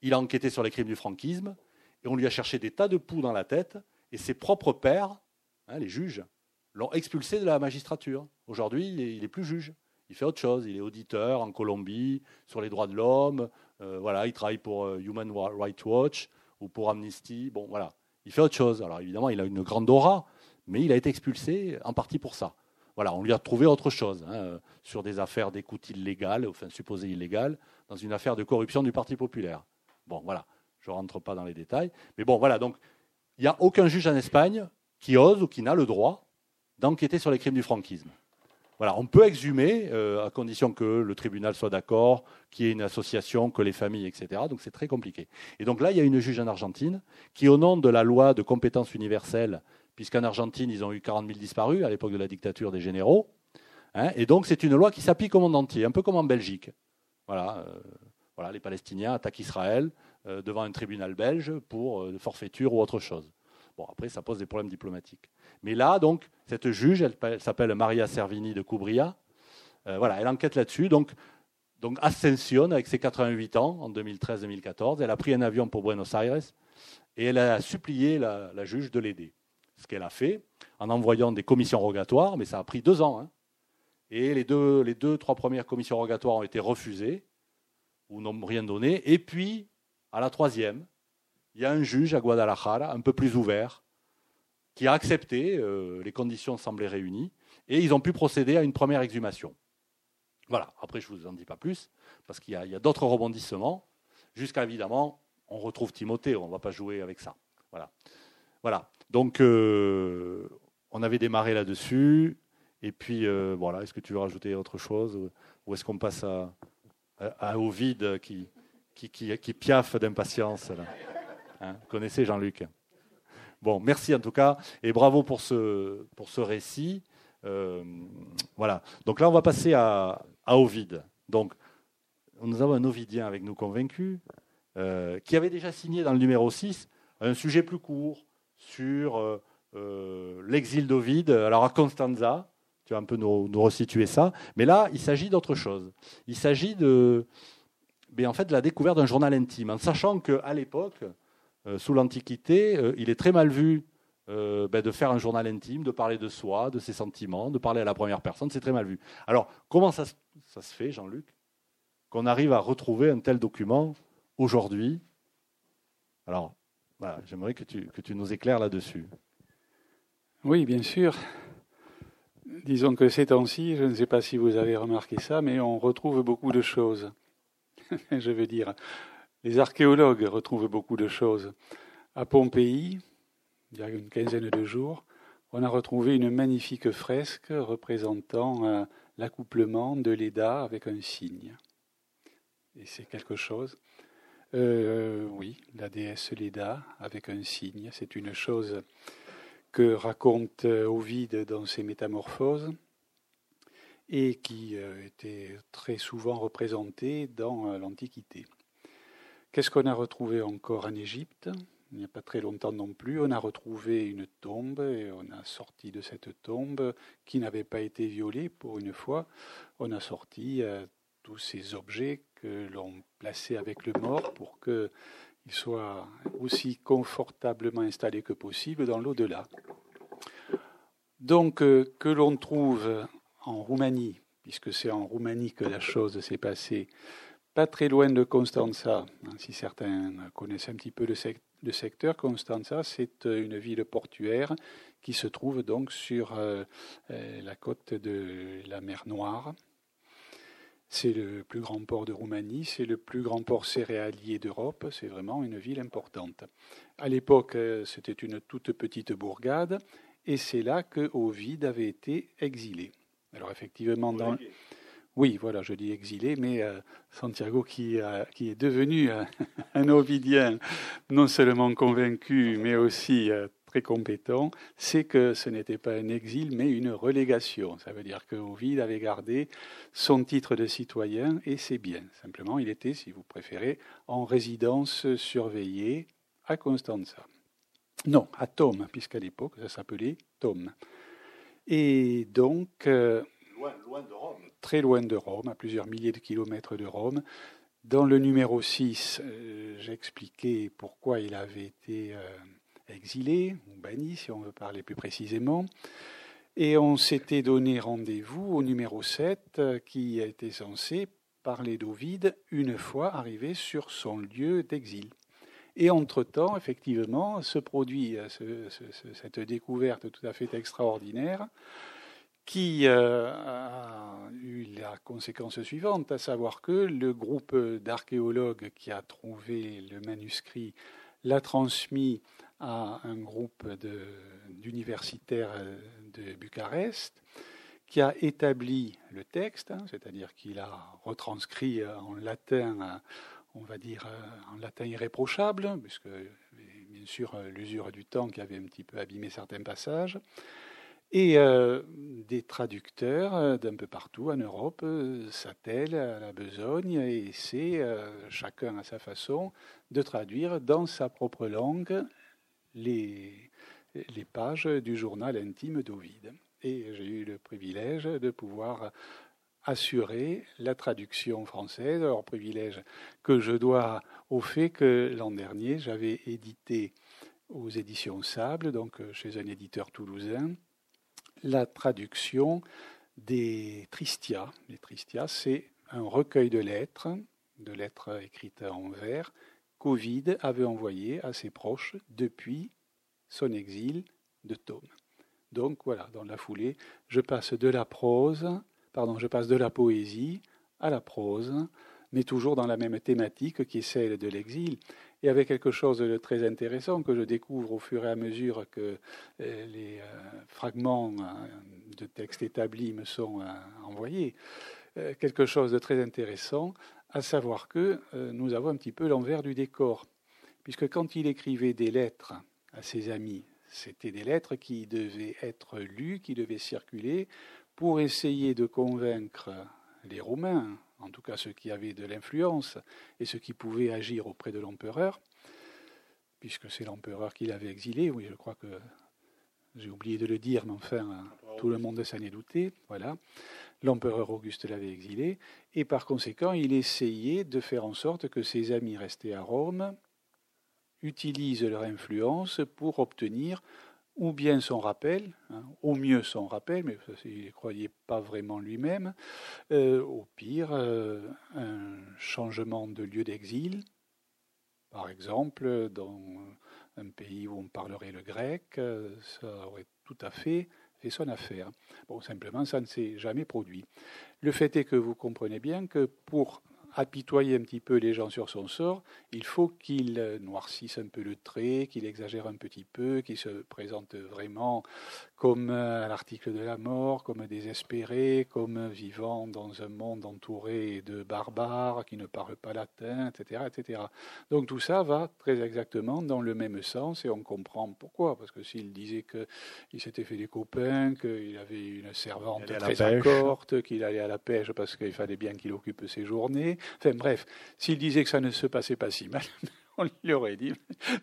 il a enquêté sur les crimes du franquisme, et on lui a cherché des tas de poux dans la tête, et ses propres pairs, hein, les juges, l'ont expulsé de la magistrature. Aujourd'hui, il n'est plus juge. Il fait autre chose. Il est auditeur en Colombie sur les droits de l'homme. Euh, voilà, il travaille pour Human Rights Watch ou pour Amnesty. Bon, voilà il fait autre chose. Alors évidemment, il a une grande aura, mais il a été expulsé en partie pour ça. Voilà, on lui a trouvé autre chose hein, sur des affaires d'écoute illégale, enfin supposées illégales, dans une affaire de corruption du Parti populaire. Bon, voilà, je ne rentre pas dans les détails. Mais bon, voilà, donc il n'y a aucun juge en Espagne qui ose ou qui n'a le droit d'enquêter sur les crimes du franquisme. Voilà, on peut exhumer euh, à condition que le tribunal soit d'accord, qu'il y ait une association, que les familles, etc. Donc c'est très compliqué. Et donc là, il y a une juge en Argentine qui, au nom de la loi de compétence universelle, puisqu'en Argentine, ils ont eu 40 000 disparus à l'époque de la dictature des généraux, hein, et donc c'est une loi qui s'applique au monde entier, un peu comme en Belgique. Voilà, euh, voilà les Palestiniens attaquent Israël, devant un tribunal belge pour forfaiture ou autre chose. Bon, après, ça pose des problèmes diplomatiques. Mais là, donc, cette juge, elle, s'appelle Maria Servini de Cubria. voilà, elle enquête là-dessus. Donc, donc Ascension, avec ses 88 ans, en 2013-2014, elle a pris un avion pour Buenos Aires et elle a supplié la, juge de l'aider. Ce qu'elle a fait en envoyant des commissions rogatoires, mais ça a pris deux ans. Hein. Et les deux, les deux, trois premières commissions rogatoires ont été refusées ou n'ont rien donné. Et puis, à la troisième, il y a un juge à Guadalajara, un peu plus ouvert, qui a accepté, euh, les conditions semblaient réunies, et ils ont pu procéder à une première exhumation. Voilà, après je ne vous en dis pas plus, parce qu'il y a, d'autres rebondissements, jusqu'à évidemment, on retrouve Timothée, on ne va pas jouer avec ça. Voilà. Voilà. Donc, euh, on avait démarré là-dessus, et puis euh, voilà, est-ce que tu veux rajouter autre chose, ou est-ce qu'on passe à, à, Ovide qui, qui, qui, piaffe d'impatience hein, Vous connaissez Jean-Luc Bon, merci en tout cas, et bravo pour ce, pour ce récit. Euh, voilà. Donc là, on va passer à, à Ovide. Donc, nous avons un Ovidien avec nous convaincu, euh, qui avait déjà signé dans le numéro 6 un sujet plus court sur euh, euh, l'exil d'Ovide, alors à Constanza. Tu vas un peu nous, resituer ça. Mais là, il s'agit d'autre chose. Il s'agit de, mais en fait, de la découverte d'un journal intime, en sachant qu'à l'époque, sous l'Antiquité, il est très mal vu ben, de faire un journal intime, de parler de soi, de ses sentiments, de parler à la première personne, c'est très mal vu. Alors, comment ça, ça se fait, Jean-Luc, qu'on arrive à retrouver un tel document aujourd'hui? Alors, j'aimerais que tu, que tu nous éclaires là-dessus. Oui, bien sûr. Disons que ces temps-ci, je ne sais pas si vous avez remarqué ça, mais on retrouve beaucoup de choses. je veux dire, les archéologues retrouvent beaucoup de choses. À Pompéi, il y a une quinzaine de jours, on a retrouvé une magnifique fresque représentant euh, l'accouplement de Leda avec un cygne. Et c'est quelque chose. Euh, oui, la déesse Leda avec un cygne, c'est une chose que raconte euh, Ovide dans ses Métamorphoses et qui euh, était très souvent représentée dans l'Antiquité. Qu'est-ce qu'on a retrouvé encore en Égypte? Il n'y a pas très longtemps non plus, on a retrouvé une tombe et on a sorti de cette tombe qui n'avait pas été violée pour une fois. On a sorti tous ces objets que l'on plaçait avec le mort pour qu'il soit aussi confortablement installé que possible dans l'au-delà. Donc, euh, que l'on trouve en Roumanie, puisque c'est en Roumanie que la chose s'est passée, pas très loin de Constanza, hein, si certains connaissent un petit peu le, secteur Constanza, c'est euh, une ville portuaire qui se trouve donc sur euh, la côte de la mer Noire. C'est le plus grand port de Roumanie, c'est le plus grand port céréalier d'Europe, c'est vraiment une ville importante. À l'époque, c'était une toute petite bourgade, et c'est là que Ovide avait été exilé. Alors effectivement, dans, oui, voilà, je dis exilé, mais euh, Santiago qui, qui, est devenu euh, un Ovidien, non seulement convaincu, mais aussi euh, très compétent, c'est que ce n'était pas un exil, mais une relégation. Ça veut dire que avait gardé son titre de citoyen et ses biens. Simplement, il était, si vous préférez, en résidence surveillée à Constanza. Non, à Tome, puisqu'à l'époque, ça s'appelait Tome. Et donc... loin, loin de Rome très loin de Rome, à plusieurs milliers de kilomètres de Rome. Dans le numéro 6, euh, j'expliquais pourquoi il avait été euh, exilé, ou banni, si on veut parler plus précisément. Et on s'était donné rendez-vous au numéro 7, euh, qui était censé parler d'Ovide une fois arrivé sur son lieu d'exil. Et entre-temps, effectivement, se produit cette découverte tout à fait extraordinaire qui euh, a eu la conséquence suivante, à savoir que le groupe d'archéologues qui a trouvé le manuscrit l'a transmis à un groupe d'universitaires de, Bucarest, qui a établi le texte, hein, c'est-à-dire qu'il a retranscrit en latin, on va dire en latin irréprochable, puisque bien sûr l'usure du temps qui avait un petit peu abîmé certains passages, Et euh, des traducteurs euh, d'un peu partout en Europe euh, s'attellent à la besogne et c'est chacun à sa façon de traduire dans sa propre langue les, pages du journal intime d'Ovide. Et j'ai eu le privilège de pouvoir assurer la traduction française, alors privilège que je dois au fait que l'an dernier j'avais édité aux éditions Sable, donc chez un éditeur toulousain, la traduction des Tristia. Les Tristia, c'est un recueil de lettres, de lettres écrites en vers, qu'Ovide avait envoyé à ses proches depuis son exil de Tome. Donc voilà, dans la foulée, je passe de la prose, pardon, je passe de la poésie à la prose, mais toujours dans la même thématique qui est celle de l'exil, et avec quelque chose de très intéressant que je découvre au fur et à mesure que euh, les euh, fragments euh, de texte établis me sont envoyés. Quelque chose de très intéressant, à savoir que nous avons un petit peu l'envers du décor, puisque quand il écrivait des lettres à ses amis, c'était des lettres qui devaient être lues, qui devaient circuler pour essayer de convaincre les Romains, en tout cas ceux qui avaient de l'influence et ceux qui pouvaient agir auprès de l'empereur, puisque c'est l'empereur qui l'avait exilé, oui, je crois que j'ai oublié de le dire, mais enfin, tout le monde s'en est douté, voilà. L'empereur Auguste l'avait exilé, et par conséquent, il essayait de faire en sorte que ses amis restés à Rome utilisent leur influence pour obtenir ou bien son rappel, hein, au mieux son rappel, mais il ne croyait pas vraiment lui-même, euh, au pire euh, un changement de lieu d'exil, par exemple dans un pays où on parlerait le grec, euh, ça aurait tout à fait fait son affaire. Bon, simplement, ça ne s'est jamais produit. Le fait est que vous comprenez bien que pour apitoyer un petit peu les gens sur son sort, il faut qu'il noircisse un peu le trait, qu'il exagère un petit peu, qu'il se présente vraiment comme à l'article de la mort, comme désespéré, comme vivant dans un monde entouré de barbares qui ne parlent pas latin, etc., etc. Donc tout ça va très exactement dans le même sens et on comprend pourquoi. Parce que s'il disait qu'il s'était fait des copains, qu'il avait une servante très accorte, qu'il allait à la pêche parce qu'il fallait bien qu'il occupe ses journées, Enfin bref, s'il disait que ça ne se passait pas si mal, on lui aurait dit,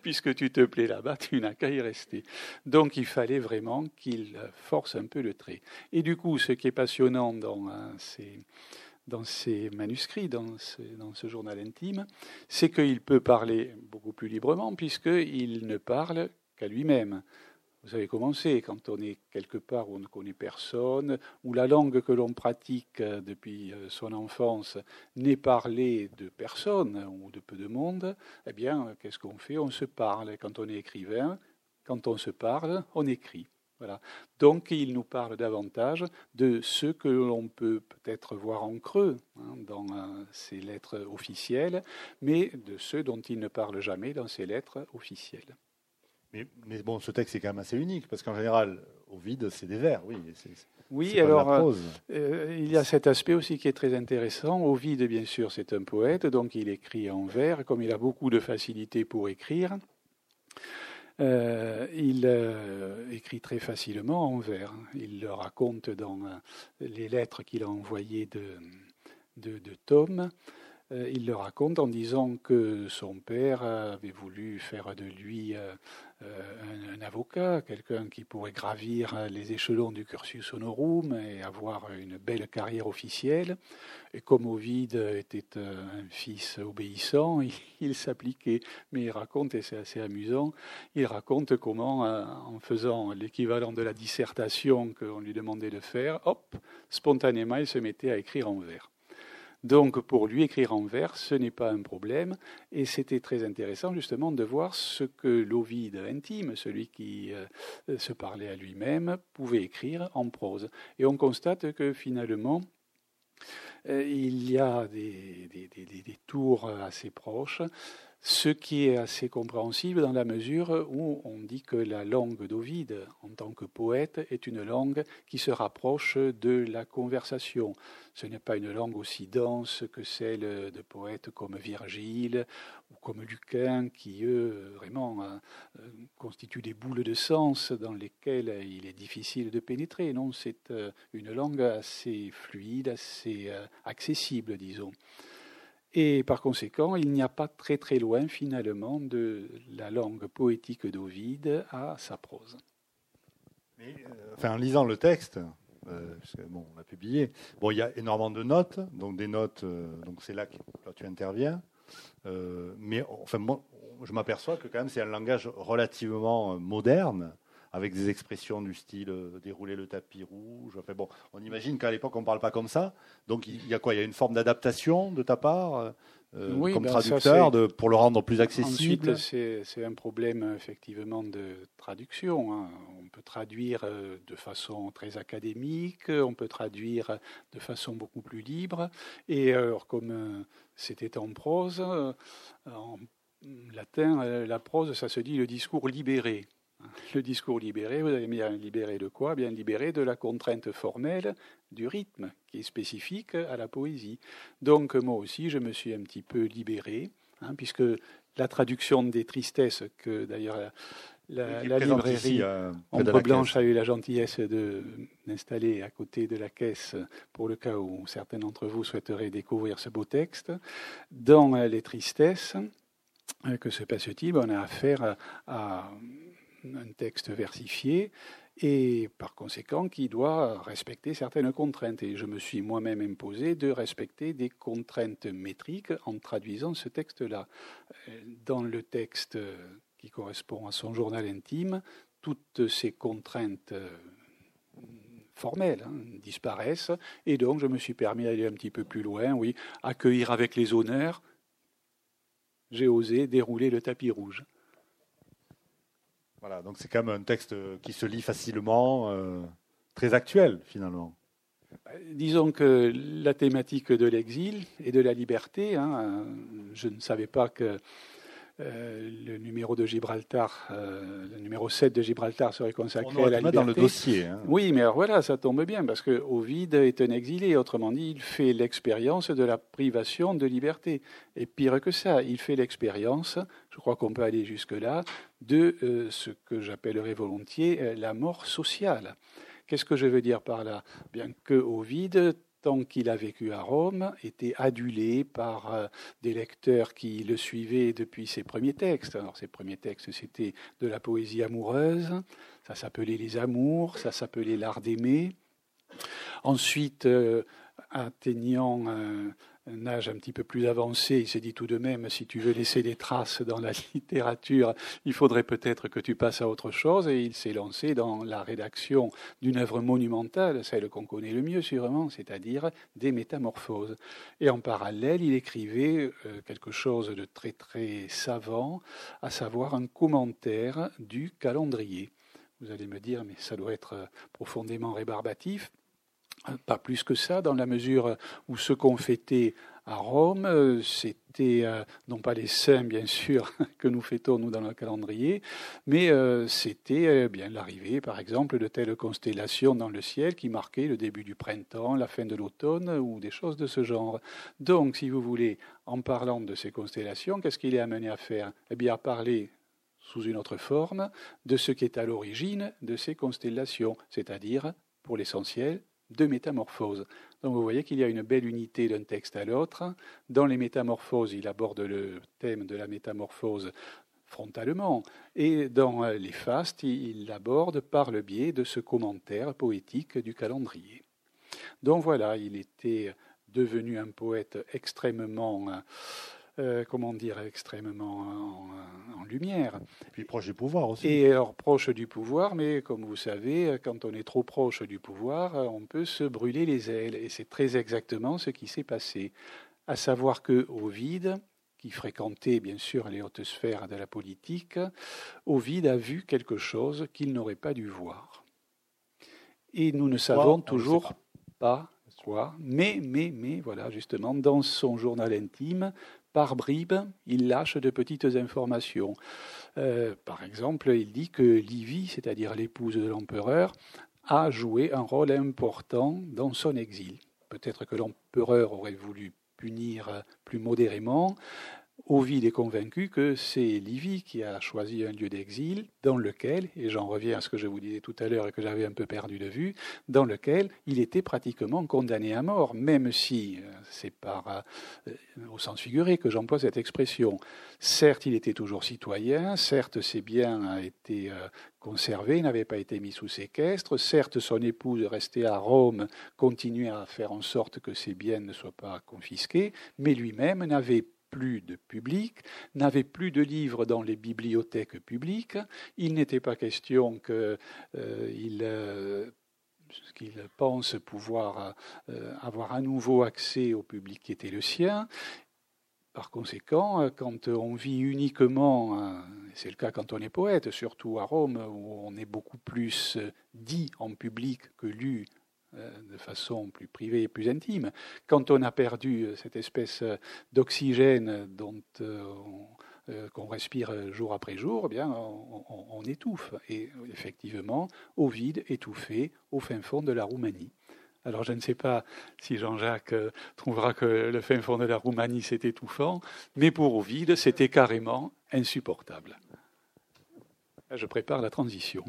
puisque tu te plais là-bas, tu n'as qu'à y rester. Donc il fallait vraiment qu'il force un peu le trait. Et du coup, ce qui est passionnant dans ces, dans ces manuscrits, dans ce, dans ce journal intime, c'est qu'il peut parler beaucoup plus librement, puisqu'il ne parle qu'à lui-même. Vous savez comment c'est quand on est quelque part où on ne connaît personne, où la langue que l'on pratique euh, depuis euh, son enfance n'est parlée de personne ou de peu de monde, eh bien, qu'est-ce qu'on fait? On se parle. Quand on est écrivain, quand on se parle, on écrit. Voilà. Donc il nous parle davantage de ce que l'on peut peut-être voir en creux hein, dans euh, ses lettres officielles, mais de ceux dont il ne parle jamais dans ses lettres officielles. Mais, bon, ce texte est quand même assez unique, parce qu'en général, au vide, c'est des vers, oui. Oui, alors euh, euh, il y a cet aspect aussi qui est très intéressant. Ovide, bien sûr, c'est un poète, donc il écrit en vers, comme il a beaucoup de facilité pour écrire. Euh, il écrit très facilement en vers. Il le raconte dans les lettres qu'il a envoyées de, de, de Tom. Il le raconte en disant que son père avait voulu faire de lui euh, euh, un, avocat, quelqu'un qui pourrait gravir les échelons du cursus honorum et avoir une belle carrière officielle. Et comme Ovide était un fils obéissant, il, s'appliquait. Mais il raconte, et c'est assez amusant, il raconte comment, en faisant l'équivalent de la dissertation qu'on lui demandait de faire, hop, spontanément, il se mettait à écrire en vers. Donc pour lui, écrire en vers, ce n'est pas un problème. Et c'était très intéressant justement de voir ce que l'Ovide intime, celui qui euh, se parlait à lui-même, pouvait écrire en prose. Et on constate que finalement, euh, il y a des, des, tours assez proches. Ce qui est assez compréhensible dans la mesure où on dit que la langue d'Ovide, en tant que poète, est une langue qui se rapproche de la conversation. Ce n'est pas une langue aussi dense que celle de poètes comme Virgile ou comme Lucain, qui, eux, vraiment euh, constituent des boules de sens dans lesquelles il est difficile de pénétrer. Non, c'est euh, une langue assez fluide, assez euh, accessible, disons. Et par conséquent, il n'y a pas très très loin finalement de la langue poétique d'Ovide à sa prose. Mais, euh, enfin, en lisant le texte, euh, bon, on l'a publié, bon, il y a énormément de notes, donc des notes, euh, donc c'est là que tu interviens. mais enfin, moi, je m'aperçois que quand même c'est un langage relativement moderne avec des expressions du style euh, dérouler le tapis rouge. Enfin, bon, on imagine qu'à l'époque, on ne parle pas comme ça. Donc, il y a quoi? Il y a une forme d'adaptation de ta part euh, euh, comme ben, traducteur de, pour le rendre plus accessible? Ensuite, c'est un problème effectivement de traduction. Hein. On peut traduire de façon très académique, on peut traduire de façon beaucoup plus libre. Et alors, comme c'était en prose, en latin, la prose, ça se dit le discours libéré. Le discours libéré, vous avez bien libéré de quoi? Bien libéré de la contrainte formelle du rythme, qui est spécifique à la poésie. Donc moi aussi, je me suis un petit peu libéré, hein, puisque la traduction des tristesses, que d'ailleurs la, librairie euh, Ombre Blanche a eu la gentillesse d'installer à côté de la caisse, pour le cas où certains d'entre vous souhaiteraient découvrir ce beau texte, dans les tristesses, euh, que se passe-t-il? On a affaire à un texte versifié et par conséquent qui doit respecter certaines contraintes. Et je me suis moi-même imposé de respecter des contraintes métriques en traduisant ce texte-là. Dans le texte qui correspond à son journal intime, toutes ces contraintes euh, formelles hein, disparaissent et donc je me suis permis d'aller un petit peu plus loin, oui, accueillir avec les honneurs. J'ai osé dérouler le tapis rouge. Voilà, donc c'est quand même un texte qui se lit facilement, euh, très actuel finalement. Disons que la thématique de l'exil et de la liberté, hein, je ne savais pas que euh, le numéro de Gibraltar, euh, le numéro 7 de Gibraltar serait consacré à la liberté. dans le dossier. Hein. Oui, mais alors voilà, ça tombe bien, parce que Ovid est un exilé. Autrement dit, il fait l'expérience de la privation de liberté. Et pire que ça, il fait l'expérience, je crois qu'on peut aller jusque-là, de euh, ce que j'appellerais volontiers la mort sociale. Qu'est-ce que je veux dire par là? Bien que Ovid tant qu'il a vécu à Rome, était adulé par euh, des lecteurs qui le suivaient depuis ses premiers textes. Alors, ses premiers textes, c'était de la poésie amoureuse, ça s'appelait Les Amours, ça s'appelait L'Art d'aimer. Ensuite, euh, atteignant un âge un petit peu plus avancé, il s'est dit tout de même, si tu veux laisser des traces dans la littérature, il faudrait peut-être que tu passes à autre chose, et il s'est lancé dans la rédaction d'une œuvre monumentale, celle qu'on connaît le mieux sûrement, c'est-à-dire des métamorphoses. Et en parallèle, il écrivait euh, quelque chose de très très savant, à savoir un commentaire du calendrier. Vous allez me dire, mais ça doit être profondément rébarbatif. Pas plus que ça, dans la mesure où ce qu'on fêtait à Rome, c'était euh, non pas les saints, bien sûr, que nous fêtons nous dans le calendrier, mais euh, c'était euh, bien l'arrivée, par exemple, de telles constellations dans le ciel qui marquaient le début du printemps, la fin de l'automne ou des choses de ce genre. Donc, si vous voulez, en parlant de ces constellations, qu'est-ce qu'il est amené à faire? Eh bien, à parler sous une autre forme de ce qui est à l'origine de ces constellations, c'est-à-dire, pour l'essentiel, de métamorphoses. Donc vous voyez qu'il y a une belle unité d'un texte à l'autre. Dans les métamorphoses, il aborde le thème de la métamorphose frontalement, et dans les fastes, il l'aborde par le biais de ce commentaire poétique du calendrier. Donc voilà, il était devenu un poète extrêmement euh, comment dire, extrêmement en, lumière. Et puis proche du pouvoir aussi. Et alors proche du pouvoir, mais comme vous savez, quand on est trop proche du pouvoir, on peut se brûler les ailes. Et c'est très exactement ce qui s'est passé. À savoir que Ovide, qui fréquentait bien sûr les hautes sphères de la politique, Ovide a vu quelque chose qu'il n'aurait pas dû voir. Et nous ne savons toujours pas crois. Mais, mais, mais, voilà, justement, dans son journal intime, par bribes, il lâche de petites informations. Euh, par exemple, il dit que Livy, c'est-à-dire l'épouse de l'empereur, a joué un rôle important dans son exil. Peut-être que l'empereur aurait voulu punir plus modérément, Ovide est convaincu que c'est Livy qui a choisi un lieu d'exil dans lequel, et j'en reviens à ce que je vous disais tout à l'heure et que j'avais un peu perdu de vue, dans lequel il était pratiquement condamné à mort, même si euh, c'est par euh, au sens figuré que j'emploie cette expression. Certes, il était toujours citoyen, certes, ses biens a été euh, conservé, n'avait pas été mis sous séquestre, certes, son épouse restait à Rome, continuait à faire en sorte que ses biens ne soient pas confisqués, mais lui-même n'avait plus de public, n'avait plus de livres dans les bibliothèques publiques. Il n'était pas question qu'il euh, euh, qu'il pense pouvoir euh, avoir à nouveau accès au public qui était le sien. Par conséquent, quand on vit uniquement, c'est le cas quand on est poète, surtout à Rome, où on est beaucoup plus dit en public que lu de façon plus privée et plus intime. Quand on a perdu euh, cette espèce euh, d'oxygène dont qu'on respire jour après jour, eh bien, on, étouffe. Et effectivement, Ovide étouffé au fin fond de la Roumanie. Alors je ne sais pas si Jean-Jacques trouvera que le fin fond de la Roumanie c'est étouffant, mais pour Ovide c'était carrément insupportable. Je prépare la transition.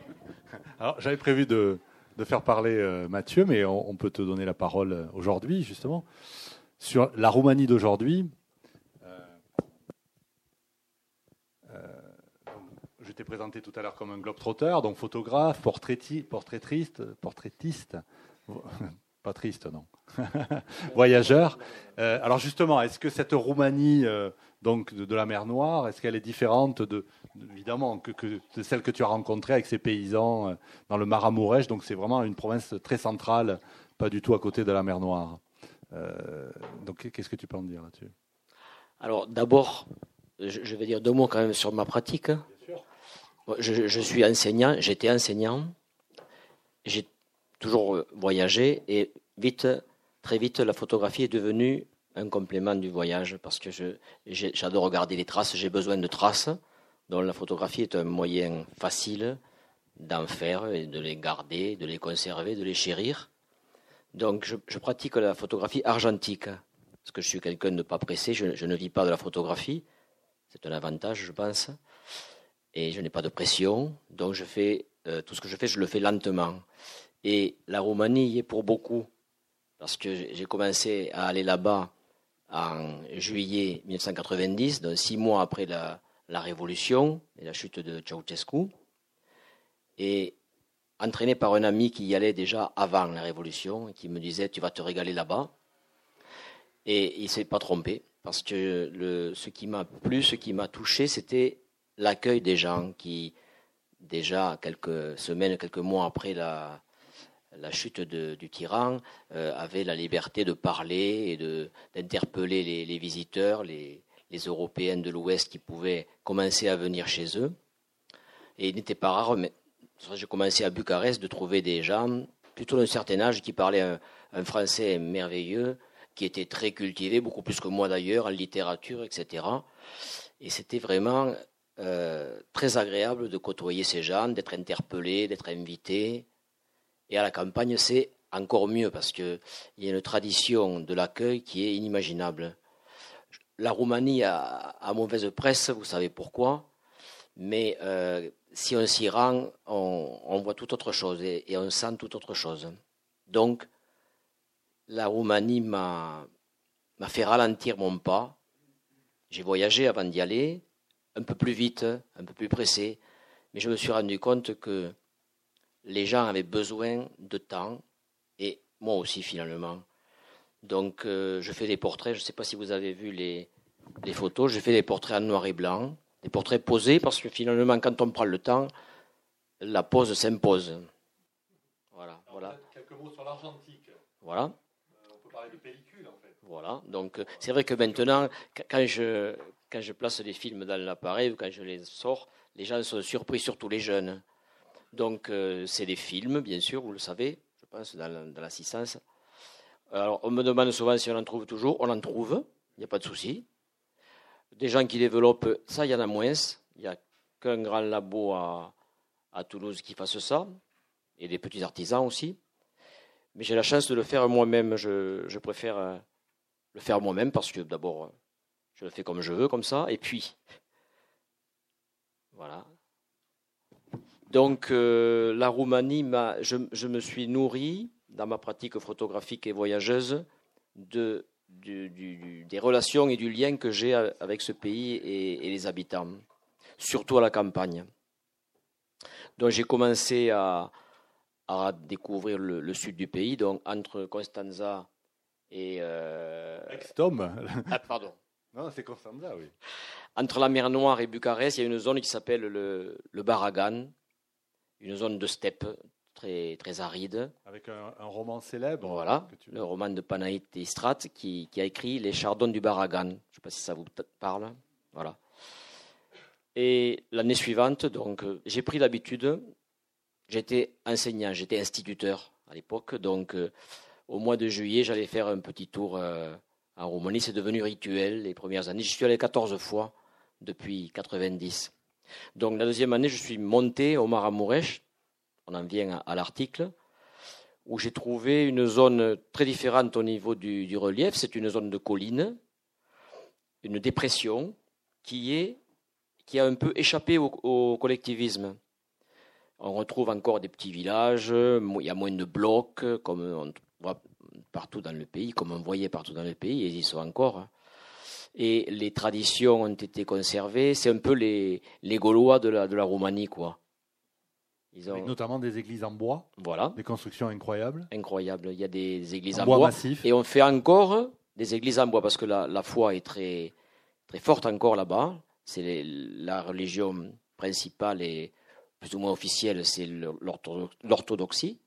Alors j'avais prévu de, de faire parler euh, Mathieu, mais on, peut te donner la parole euh, aujourd'hui, justement. Sur la Roumanie d'aujourd'hui, euh, je t'ai présenté tout à l'heure comme un globe-trotteur, donc photographe, portraitiste, portraitiste, pas triste, non, voyageur. alors justement, est-ce que cette Roumanie donc de, la mer Noire, est-ce qu'elle est différente de, évidemment que, de celle que tu as rencontrée avec ces paysans euh, dans le Maramourèche Donc c'est vraiment une province très centrale, pas du tout à côté de la mer Noire. Euh, donc qu'est-ce que tu peux en dire là-dessus? Alors d'abord, je, vais dire deux mots quand même sur ma pratique. Je, je suis enseignant, j'étais enseignant, j'ai toujours voyagé et vite, très vite, la photographie est devenue un complément du voyage parce que j'adore regarder les traces, j'ai besoin de traces. Donc la photographie est un moyen facile d'en faire et de les garder, de les conserver, de les chérir. Donc je, pratique la photographie argentique parce que je suis quelqu'un de pas pressé, je, ne vis pas de la photographie. C'est un avantage, je pense. Et je n'ai pas de pression, donc je fais euh, tout ce que je fais, je le fais lentement. Et la Roumanie est pour beaucoup parce que j'ai commencé à aller là-bas en juillet 1990, donc six mois après la, révolution et la chute de Ceausescu, et entraîné par un ami qui y allait déjà avant la révolution, et qui me disait tu vas te régaler là-bas. Et il ne s'est pas trompé, parce que ce qui m'a plu, ce qui m'a touché, c'était l'accueil des gens qui, déjà quelques semaines, quelques mois après la, la chute du tyran, euh, avait la liberté de parler et d'interpeller les, visiteurs, les, Européens de l'Ouest qui pouvaient commencer à venir chez eux. Et il n'était pas rare, mais j'ai commencé à Bucarest, de trouver des gens plutôt d'un certain âge qui parlaient un, français merveilleux, qui était très cultivé, beaucoup plus que moi d'ailleurs, en littérature, etc. Et c'était vraiment euh, très agréable de côtoyer ces gens, d'être interpellé, d'être invité. Et à la campagne, c'est encore mieux parce qu'il y a une tradition de l'accueil qui est inimaginable. La Roumanie a, mauvaise presse, vous savez pourquoi, mais euh, si on s'y rend, on, voit tout autre chose et, on sent tout autre chose. Donc, la Roumanie m'a fait ralentir mon pas. J'ai voyagé avant d'y aller, un peu plus vite, un peu plus pressé, mais je me suis rendu compte que les gens avaient besoin de temps, et moi aussi finalement. Donc euh, je fais des portraits, je ne sais pas si vous avez vu les, les, photos, je fais des portraits en noir et blanc, des portraits posés, parce que finalement quand on prend le temps, la pose s'impose. Voilà, voilà. Quelques mots sur l'argentique. Voilà. Euh, on peut parler de pellicule en fait. Voilà, donc euh, c'est vrai que maintenant, quand je, quand je place des films dans l'appareil ou quand je les sors, les gens sont surpris, surtout les jeunes. Donc, euh, c'est des films, bien sûr, vous le savez, je pense, dans, l'assistance. Alors, on me demande souvent si on en trouve toujours. On en trouve, il n'y a pas de souci. Des gens qui développent, ça, il y en a moins. Il n'y a qu'un grand labo à, Toulouse qui fasse ça, et des petits artisans aussi. Mais j'ai la chance de le faire moi-même. Je, préfère euh, le faire moi-même parce que d'abord, je le fais comme je veux, comme ça. Et puis, voilà. Donc, euh, la Roumanie, m'a- je, je me suis nourri dans ma pratique photographique et voyageuse de, du- du- du- des relations et du lien que j'ai avec ce pays et, et les habitants, surtout à la campagne. Donc, j'ai commencé à, à découvrir le, le sud du pays, donc entre Constanza et. euh, Ex-Tom. ah, pardon. non, c'est Constanza, oui. Entre la mer Noire et Bucarest, il y a une zone qui s'appelle le, le Baragan, une zone de steppe très, très aride. Avec un, un roman célèbre. Voilà, que tu- le roman de Panaït Istrat qui, qui a écrit Les Chardons du Baragan. Je ne sais pas si ça vous parle. Voilà. Et l'année suivante, donc, j'ai pris l'habitude. J'étais enseignant, j'étais instituteur à l'époque, donc euh, au mois de juillet, j'allais faire un petit tour euh, en Roumanie. C'est devenu rituel les premières années. J'y suis allé 14 fois depuis 90. Donc la deuxième année, je suis monté au Maramourech. On en vient à- l'article où j'ai trouvé une zone très différente au niveau du, relief. C'est une zone de colline, une dépression qui, a un peu échappé au, collectivisme. On retrouve encore des petits villages, il y a moins de blocs, comme on voit partout dans le pays, comme on voyait partout dans le pays, et ils y sont encore. Et les traditions ont été conservées. C'est un peu les, les Gaulois de la, de la Roumanie, quoi. Ils Avec ont, notamment des églises en bois, voilà, des constructions incroyables. incroyable. Il y a des églises En en bois bois. massif. Et on fait encore des églises en bois parce que la, la foi est très, très forte encore là-bas. C'est la religion principale et plus ou moins officielle, c'est l'orthodoxie.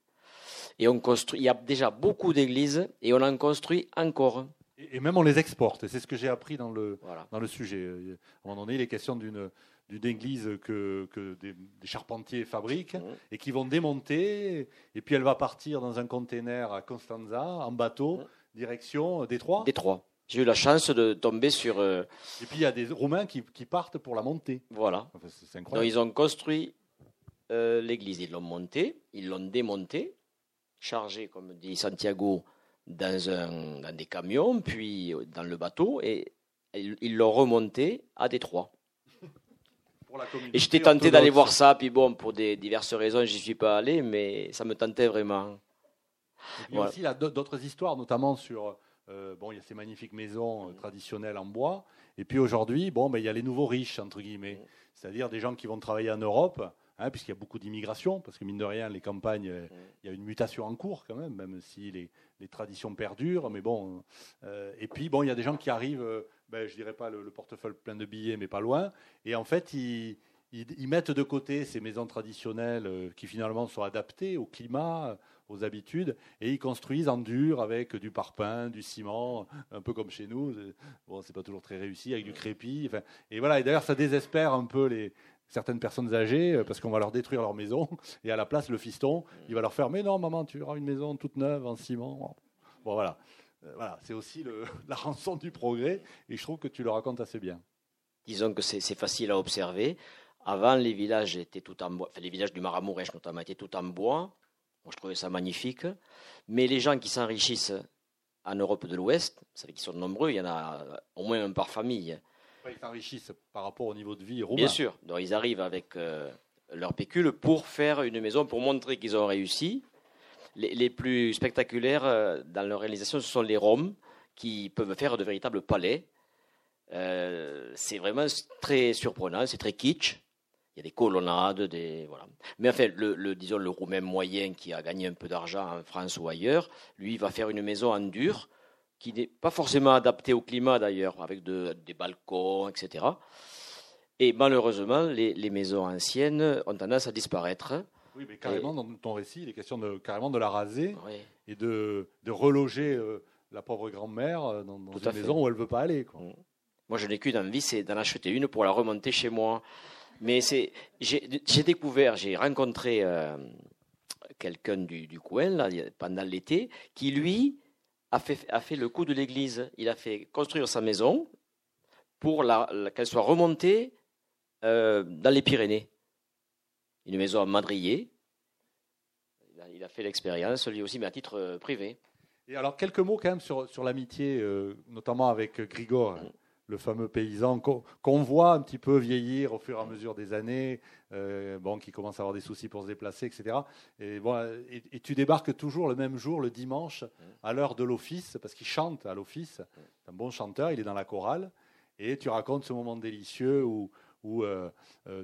Et on construit, il y a déjà beaucoup d'églises et on en construit encore. Et, et même on les exporte. Et c'est ce que j'ai appris dans le, Voilà. dans le sujet. À un moment donné, il est question d'une d'une église que, que des, des charpentiers fabriquent Mhm. et qui vont démonter. Et puis elle va partir dans un container à Constanza, en bateau, Mhm. direction Détroit. Détroit. J'ai eu la chance de tomber sur. euh, Et puis il y a des Roumains qui, qui partent pour la monter. voilà. Enfin, c'est c'est Donc incroyable. ils ont construit euh, l'église, ils l'ont montée, ils l'ont démontée, chargée, comme dit Santiago, dans, un, dans des camions, puis dans le bateau, et ils l'ont remontée à Détroit. Et j'étais tenté d'aller voir ça, puis bon, pour des diverses raisons, j'y suis pas allé, mais ça me tentait vraiment. Aussi, il y a d'autres- d'autres histoires, notamment sur. euh, bon, il y a ces magnifiques maisons euh, traditionnelles en bois. Et puis aujourd'hui, bon, ben, il y a les nouveaux riches, entre guillemets. C'est-à-dire des gens qui vont travailler en Europe, hein, puisqu'il y a beaucoup d'immigration, parce que mine de rien, les campagnes, euh, il y a une mutation en cours quand même, même si les, les traditions perdurent. Mais bon. euh, et puis, bon, il y a des gens qui arrivent, euh, ben, je dirais pas le, le portefeuille plein de billets, mais pas loin. Et en fait, ils. Ils, ils mettent de côté ces maisons traditionnelles euh, qui finalement sont adaptées au climat, aux habitudes, et ils construisent en dur avec du parpaing, du ciment, un peu comme chez nous. Bon, c'est pas toujours très réussi, avec du crépi. enfin, et voilà. Et d'ailleurs, ça désespère un peu les certaines personnes âgées euh, parce qu'on va leur détruire leur maison et à la place, le fiston, il va leur faire mais non, maman, tu auras une maison toute neuve en ciment. Bon, voilà. Euh, voilà, c'est aussi la rançon du progrès, et je trouve que tu le racontes assez bien. Disons que c'est facile à observer. Avant, les villages étaient tout en bois, les villages du Maramourech notamment étaient tout en bois. Je trouvais ça magnifique. Mais les gens qui s'enrichissent en Europe de l'Ouest, vous savez qu'ils sont nombreux, il y en a au moins un par famille. Ils s'enrichissent par rapport au niveau de vie roumain. Bien sûr. Donc, ils arrivent avec euh, leur pécule pour faire une maison, pour montrer qu'ils ont réussi. Les, les plus spectaculaires euh, dans leur réalisation, ce sont les Roms qui peuvent faire de véritables palais. Euh, c'est vraiment très surprenant, c'est très kitsch. Il y a des colonnades, des voilà. Mais enfin, le, le- disons le roumain moyen qui a gagné un peu d'argent en France ou ailleurs, lui va faire une maison en dur qui n'est pas forcément adaptée au climat d'ailleurs, avec de- des balcons, etc. Et malheureusement, les, les maisons anciennes ont tendance à disparaître. Oui, mais carrément, dans ton récit, il est question de, carrément de la raser Oui. et de, de reloger euh, la pauvre grand-mère euh, dans, dans une fait. maison où elle ne veut pas aller. Quoi. Moi, je n'ai qu'une envie, c'est d'en acheter une pour la remonter chez moi. Mais c'est, j'ai découvert, j'ai rencontré euh, quelqu'un du, du coin là, pendant l'été qui, lui, a fait, a fait le coup de l'église. Il a fait construire sa maison pour la, la- qu'elle soit remontée euh, dans les Pyrénées. Une maison à Madrier. Il a, il a fait l'expérience, lui aussi, mais à titre euh, privé. Et alors, quelques mots quand même sur, sur l'amitié, euh, notamment avec Grigor, hein, le fameux paysan qu'on voit un petit peu vieillir au fur et à mesure des années, euh, bon, qui commence à avoir des soucis pour se déplacer, etc. Et, bon, euh, et, tu débarques toujours le même jour, le dimanche, à l'heure de l'office, parce qu'il chante à l'office. C'est un bon chanteur, il est dans la chorale. Et tu racontes ce moment délicieux où, où euh,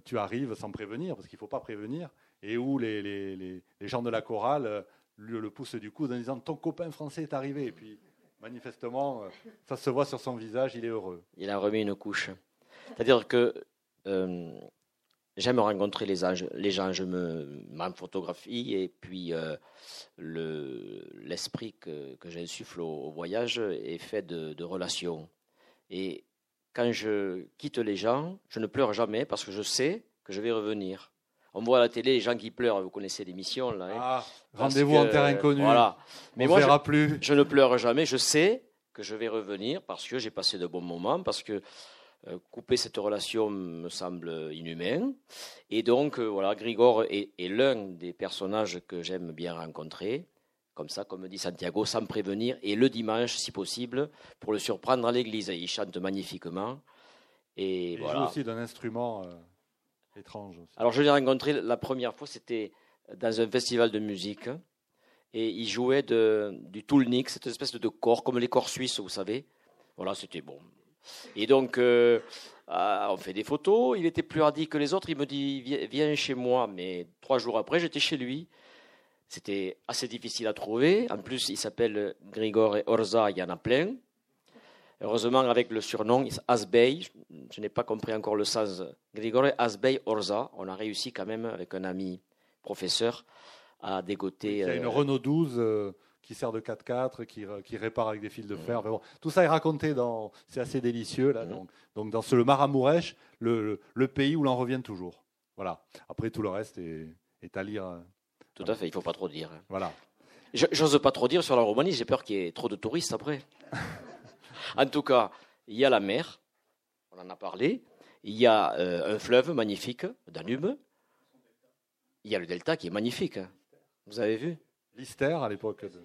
tu arrives sans prévenir, parce qu'il ne faut pas prévenir, et où les, les, les, les gens de la chorale le, le poussent du coude en disant Ton copain français est arrivé. Et puis, manifestement, euh, ça se voit sur son visage, il est heureux. Il a remis une couche. C'est-à-dire que euh, j'aime rencontrer les, gens, je me m'en photographie et puis euh, le- l'esprit que, j'insuffle au, au voyage est fait de relations. Et quand je quitte les gens, je ne pleure jamais parce que je sais que je vais revenir. On voit à la télé les gens qui pleurent, vous connaissez l'émission là. hein, Ah, rendez-vous que, en terre inconnue. Voilà. Mais on moi, ne je- verra plus. je ne pleure jamais, je sais que je vais revenir parce que j'ai passé de bons moments, parce que euh, couper cette relation me semble inhumain. Et donc, euh, voilà, Grigor est, est l'un des personnages que j'aime bien rencontrer, comme ça, comme dit Santiago, sans prévenir, et le dimanche, si possible, pour le surprendre à l'église. Il chante magnifiquement. Et Il voilà. joue aussi d'un instrument euh, étrange. Alors, je l'ai rencontré la première fois, c'était dans un festival de musique. Et il jouait de, du toulnik, cette espèce de corps, comme les corps suisses, vous savez. Voilà, c'était bon. Et donc, euh, ah, on fait des photos. Il était plus hardi que les autres. Il me dit Viens, viens chez moi. Mais trois jours après, j'étais chez lui. C'était assez difficile à trouver. En plus, il s'appelle Grigor et Orza, il y en a plein. Heureusement, avec le surnom Asbey, je, n'ai pas compris encore le sens. Grigore Asbey Orza, on a réussi quand même avec un ami professeur à dégoter. Il y a une euh, Renault 12 euh, qui sert de 4x4, qui, qui répare avec des fils de fer. Enfin bon, tout ça est raconté dans. C'est assez délicieux là. Mhm. Donc, donc dans ce le Maramourèche, le, le, le pays où l'on revient toujours. Voilà. Après tout le reste est, est à lire. euh, Tout à fait, il ne faut pas trop dire. Voilà. Je- J'ose pas trop dire sur la Roumanie, j'ai peur qu'il y ait trop de touristes après. en tout cas, il y a la mer, on en a parlé. Il y a euh, un fleuve magnifique, Danube. Il y a le delta qui est magnifique. hein. Vous avez vu? Lister à l'époque. de-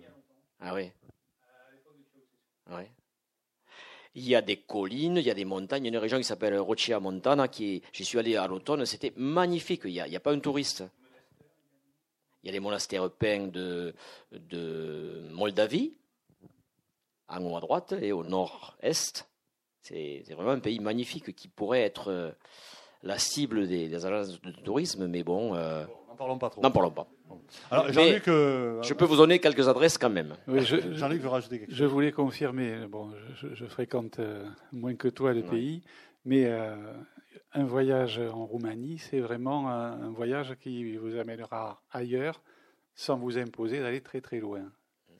Ah oui. Ouais. Il y a des collines, il y a des montagnes. Il y a une région qui s'appelle Roccia Montana. Qui est- J'y suis allé à l'automne, c'était magnifique. Il n'y a, il y a pas un touriste. Il y a les monastères peints de, de Moldavie, en haut à droite et au nord-est. C'est c'est vraiment un pays magnifique qui pourrait être euh, la cible des, des agences de tourisme, mais bon, euh, N'en parlons pas trop. n'en parlons pas. Alors Jean-Luc, euh, Je peux vous donner quelques adresses quand même. Oui, je, Jean-Luc veut rajouter quelque Je voulais confirmer, bon, je, je fréquente euh, moins que toi le Ouais. pays, mais euh, un voyage en Roumanie, c'est vraiment un, un voyage qui vous amènera ailleurs sans vous imposer d'aller très très loin.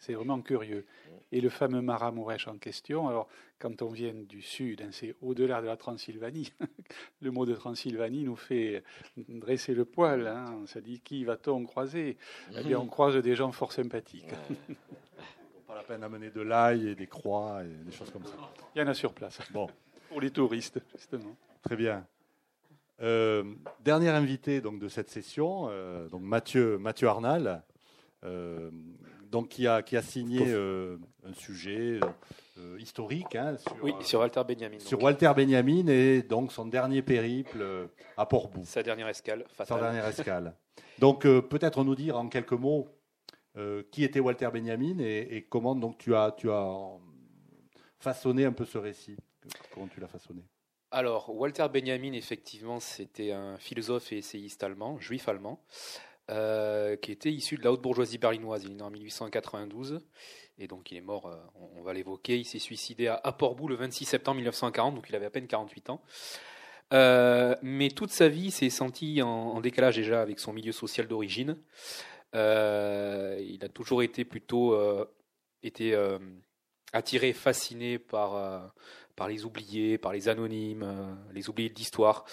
C'est vraiment curieux. Et le fameux Maramuresh en question, alors quand on vient du sud, hein, c'est au-delà de la Transylvanie. le mot de Transylvanie nous fait dresser le poil. Hein. On se dit qui va-t-on croiser? Eh bien, on croise des gens fort sympathiques. Pas la peine d'amener de l'ail et des croix et des choses comme ça. Il y en a sur place. Bon. Pour les touristes, justement. Très bien. Euh, dernier invité donc de cette session, euh, donc Mathieu Mathieu Arnal, euh, donc qui a qui a signé euh, un sujet euh, historique hein, sur, Oui, sur Walter Benjamin. sur donc, Walter Benjamin et donc son dernier périple euh, à Portbou, Sa dernière escale, sa dernière escale. Donc euh, peut-être nous dire en quelques mots euh, qui était Walter Benjamin et, et comment donc tu as tu as euh, façonné un peu ce récit? Comment tu l'as façonné? Alors, Walter Benjamin, effectivement, c'était un philosophe et essayiste allemand, juif allemand, euh, qui était issu de la haute bourgeoisie berlinoise. Il est né en 1892, et donc il est mort, euh, on, va l'évoquer, il s'est suicidé à, à Portbou le 26 septembre 1940, donc il avait à peine 48 ans. Euh, mais toute sa vie s'est senti en, décalage déjà avec son milieu social d'origine. Il a toujours été plutôt été, attiré, fasciné par, par les oubliés, par les anonymes, les oubliés de l'histoire.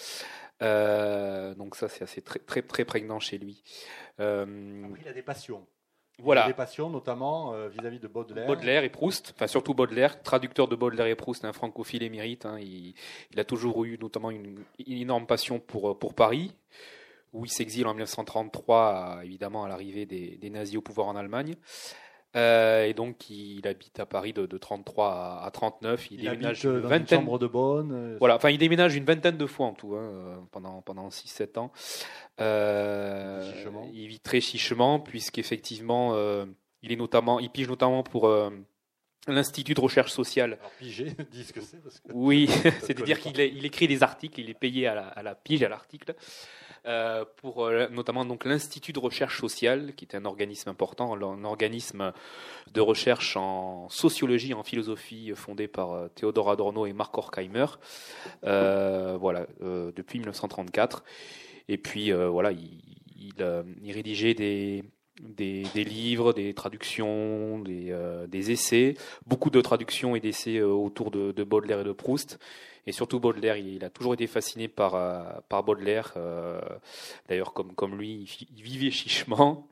Euh, donc ça, c'est assez très, très, très prégnant chez lui. Euh, Après, il a des passions. Voilà. Des passions, notamment euh, vis-à-vis de Baudelaire. Baudelaire et Proust, enfin surtout Baudelaire, traducteur de Baudelaire et Proust, un francophile émérite. Hein, il, a toujours eu notamment une, énorme passion pour, pour Paris, où il s'exile en 1933, évidemment à l'arrivée des, des, nazis au pouvoir en Allemagne. Euh, et donc, il habite à Paris de, de 33 à, 39. Il, déménage une vingtaine. de bonne. Euh, voilà, enfin, il déménage une vingtaine de fois en tout, hein, pendant, pendant 6-7 ans. Euh, il vit très chichement, puisqu'effectivement, euh, il, est notamment, il pige notamment pour. L'Institut de recherche sociale. Alors, piger, dis ce que c'est. Oui, c'est-à-dire qu'il il écrit des articles, il est payé à la, à la pige, à l'article. Euh, pour euh, notamment donc l'Institut de recherche sociale, qui est un organisme important, un organisme de recherche en sociologie, en philosophie, fondé par euh, Théodore Adorno et Marc Horkheimer. voilà, depuis 1934. Et puis voilà, il, il, rédigeait des, des, livres, des traductions, des, des, essais, beaucoup de traductions et d'essais autour de, de, Baudelaire et de Proust. Et surtout Baudelaire, il, a toujours été fasciné par, euh, par Baudelaire. Euh, d'ailleurs, comme, comme lui, il, vivait chichement.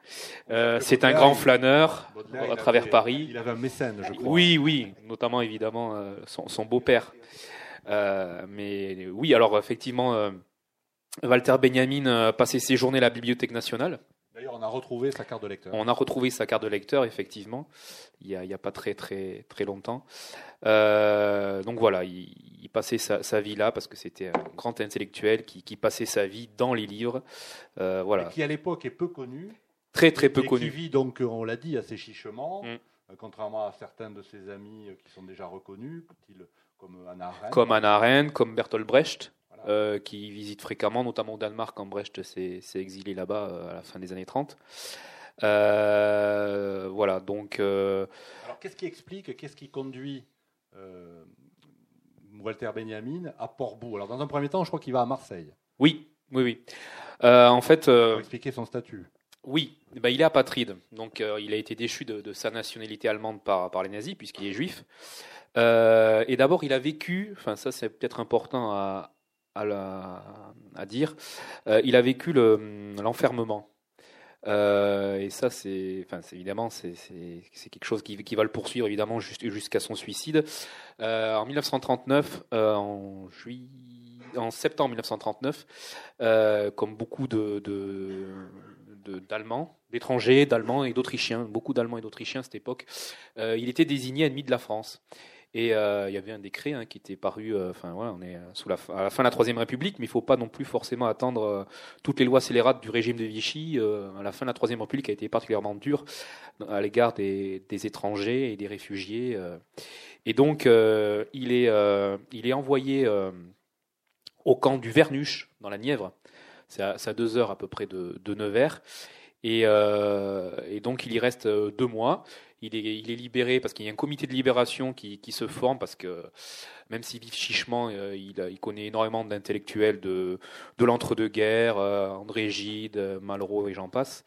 Euh, c'est un grand flâneur à travers Paris. Il avait un mécène, je crois. Oui, oui, notamment évidemment son, beau-père. mais oui, alors effectivement, Walter Benjamin passait ses journées à la Bibliothèque nationale. D'ailleurs, on a retrouvé sa carte de lecteur. On a retrouvé sa carte de lecteur, effectivement, il n'y a, a, pas très très très longtemps. Euh, donc voilà, il, passait sa, vie là parce que c'était un grand intellectuel qui, passait sa vie dans les livres. Euh, voilà. qui à l'époque est peu connu. Très très peu et connu. Qui vit donc, on l'a dit, assez chichement, mm. euh, contrairement à certains de ses amis qui sont déjà reconnus, comme Anna Arendt. Comme Anna Arendt, comme Bertolt Brecht. Qui visite fréquemment, notamment au Danemark, quand Brecht s'est exilé là-bas à la fin des années 30. voilà, donc. Alors, qu'est-ce qui explique, qu'est-ce qui conduit euh, Walter Benjamin à Port-Bou? Alors, dans un premier temps, je crois qu'il va à Marseille. Oui, oui, oui. Euh, en fait. Euh, Pour expliquer son statut. Oui, ben, il est apatride. Donc, il a été déchu de, sa nationalité allemande par, par les nazis, puisqu'il est juif. et d'abord, il a vécu, enfin, ça, c'est peut-être important à, à, dire, il a vécu l'enfermement. Euh, et ça, c'est, évidemment, c'est quelque chose qui, va le poursuivre évidemment jusqu'à son suicide. Euh, en 1939, euh, en septembre 1939, comme beaucoup d'Allemands, d'étrangers, d'Allemands et d'Autrichiens, beaucoup d'Allemands et d'Autrichiens à cette époque, il était désigné ennemi de la France. Et euh, il y avait un décret hein, qui était paru, euh, enfin voilà, on est sous la, à la fin de la Troisième République, mais il ne faut pas non plus forcément attendre euh, toutes les lois scélérates du régime de Vichy. à la fin de la Troisième République a été particulièrement dure à l'égard des, étrangers et des réfugiés. et donc, il, est, envoyé au camp du Vernuche, dans la Nièvre. C'est à, deux heures à peu près de, Nevers. Et, donc il y reste deux mois. Il est, libéré parce qu'il y a un comité de libération qui, se forme parce que même s'il vit chichement, euh, il, connaît énormément d'intellectuels de, l'entre-deux-guerres, euh, André Gide, Malraux et j'en passe.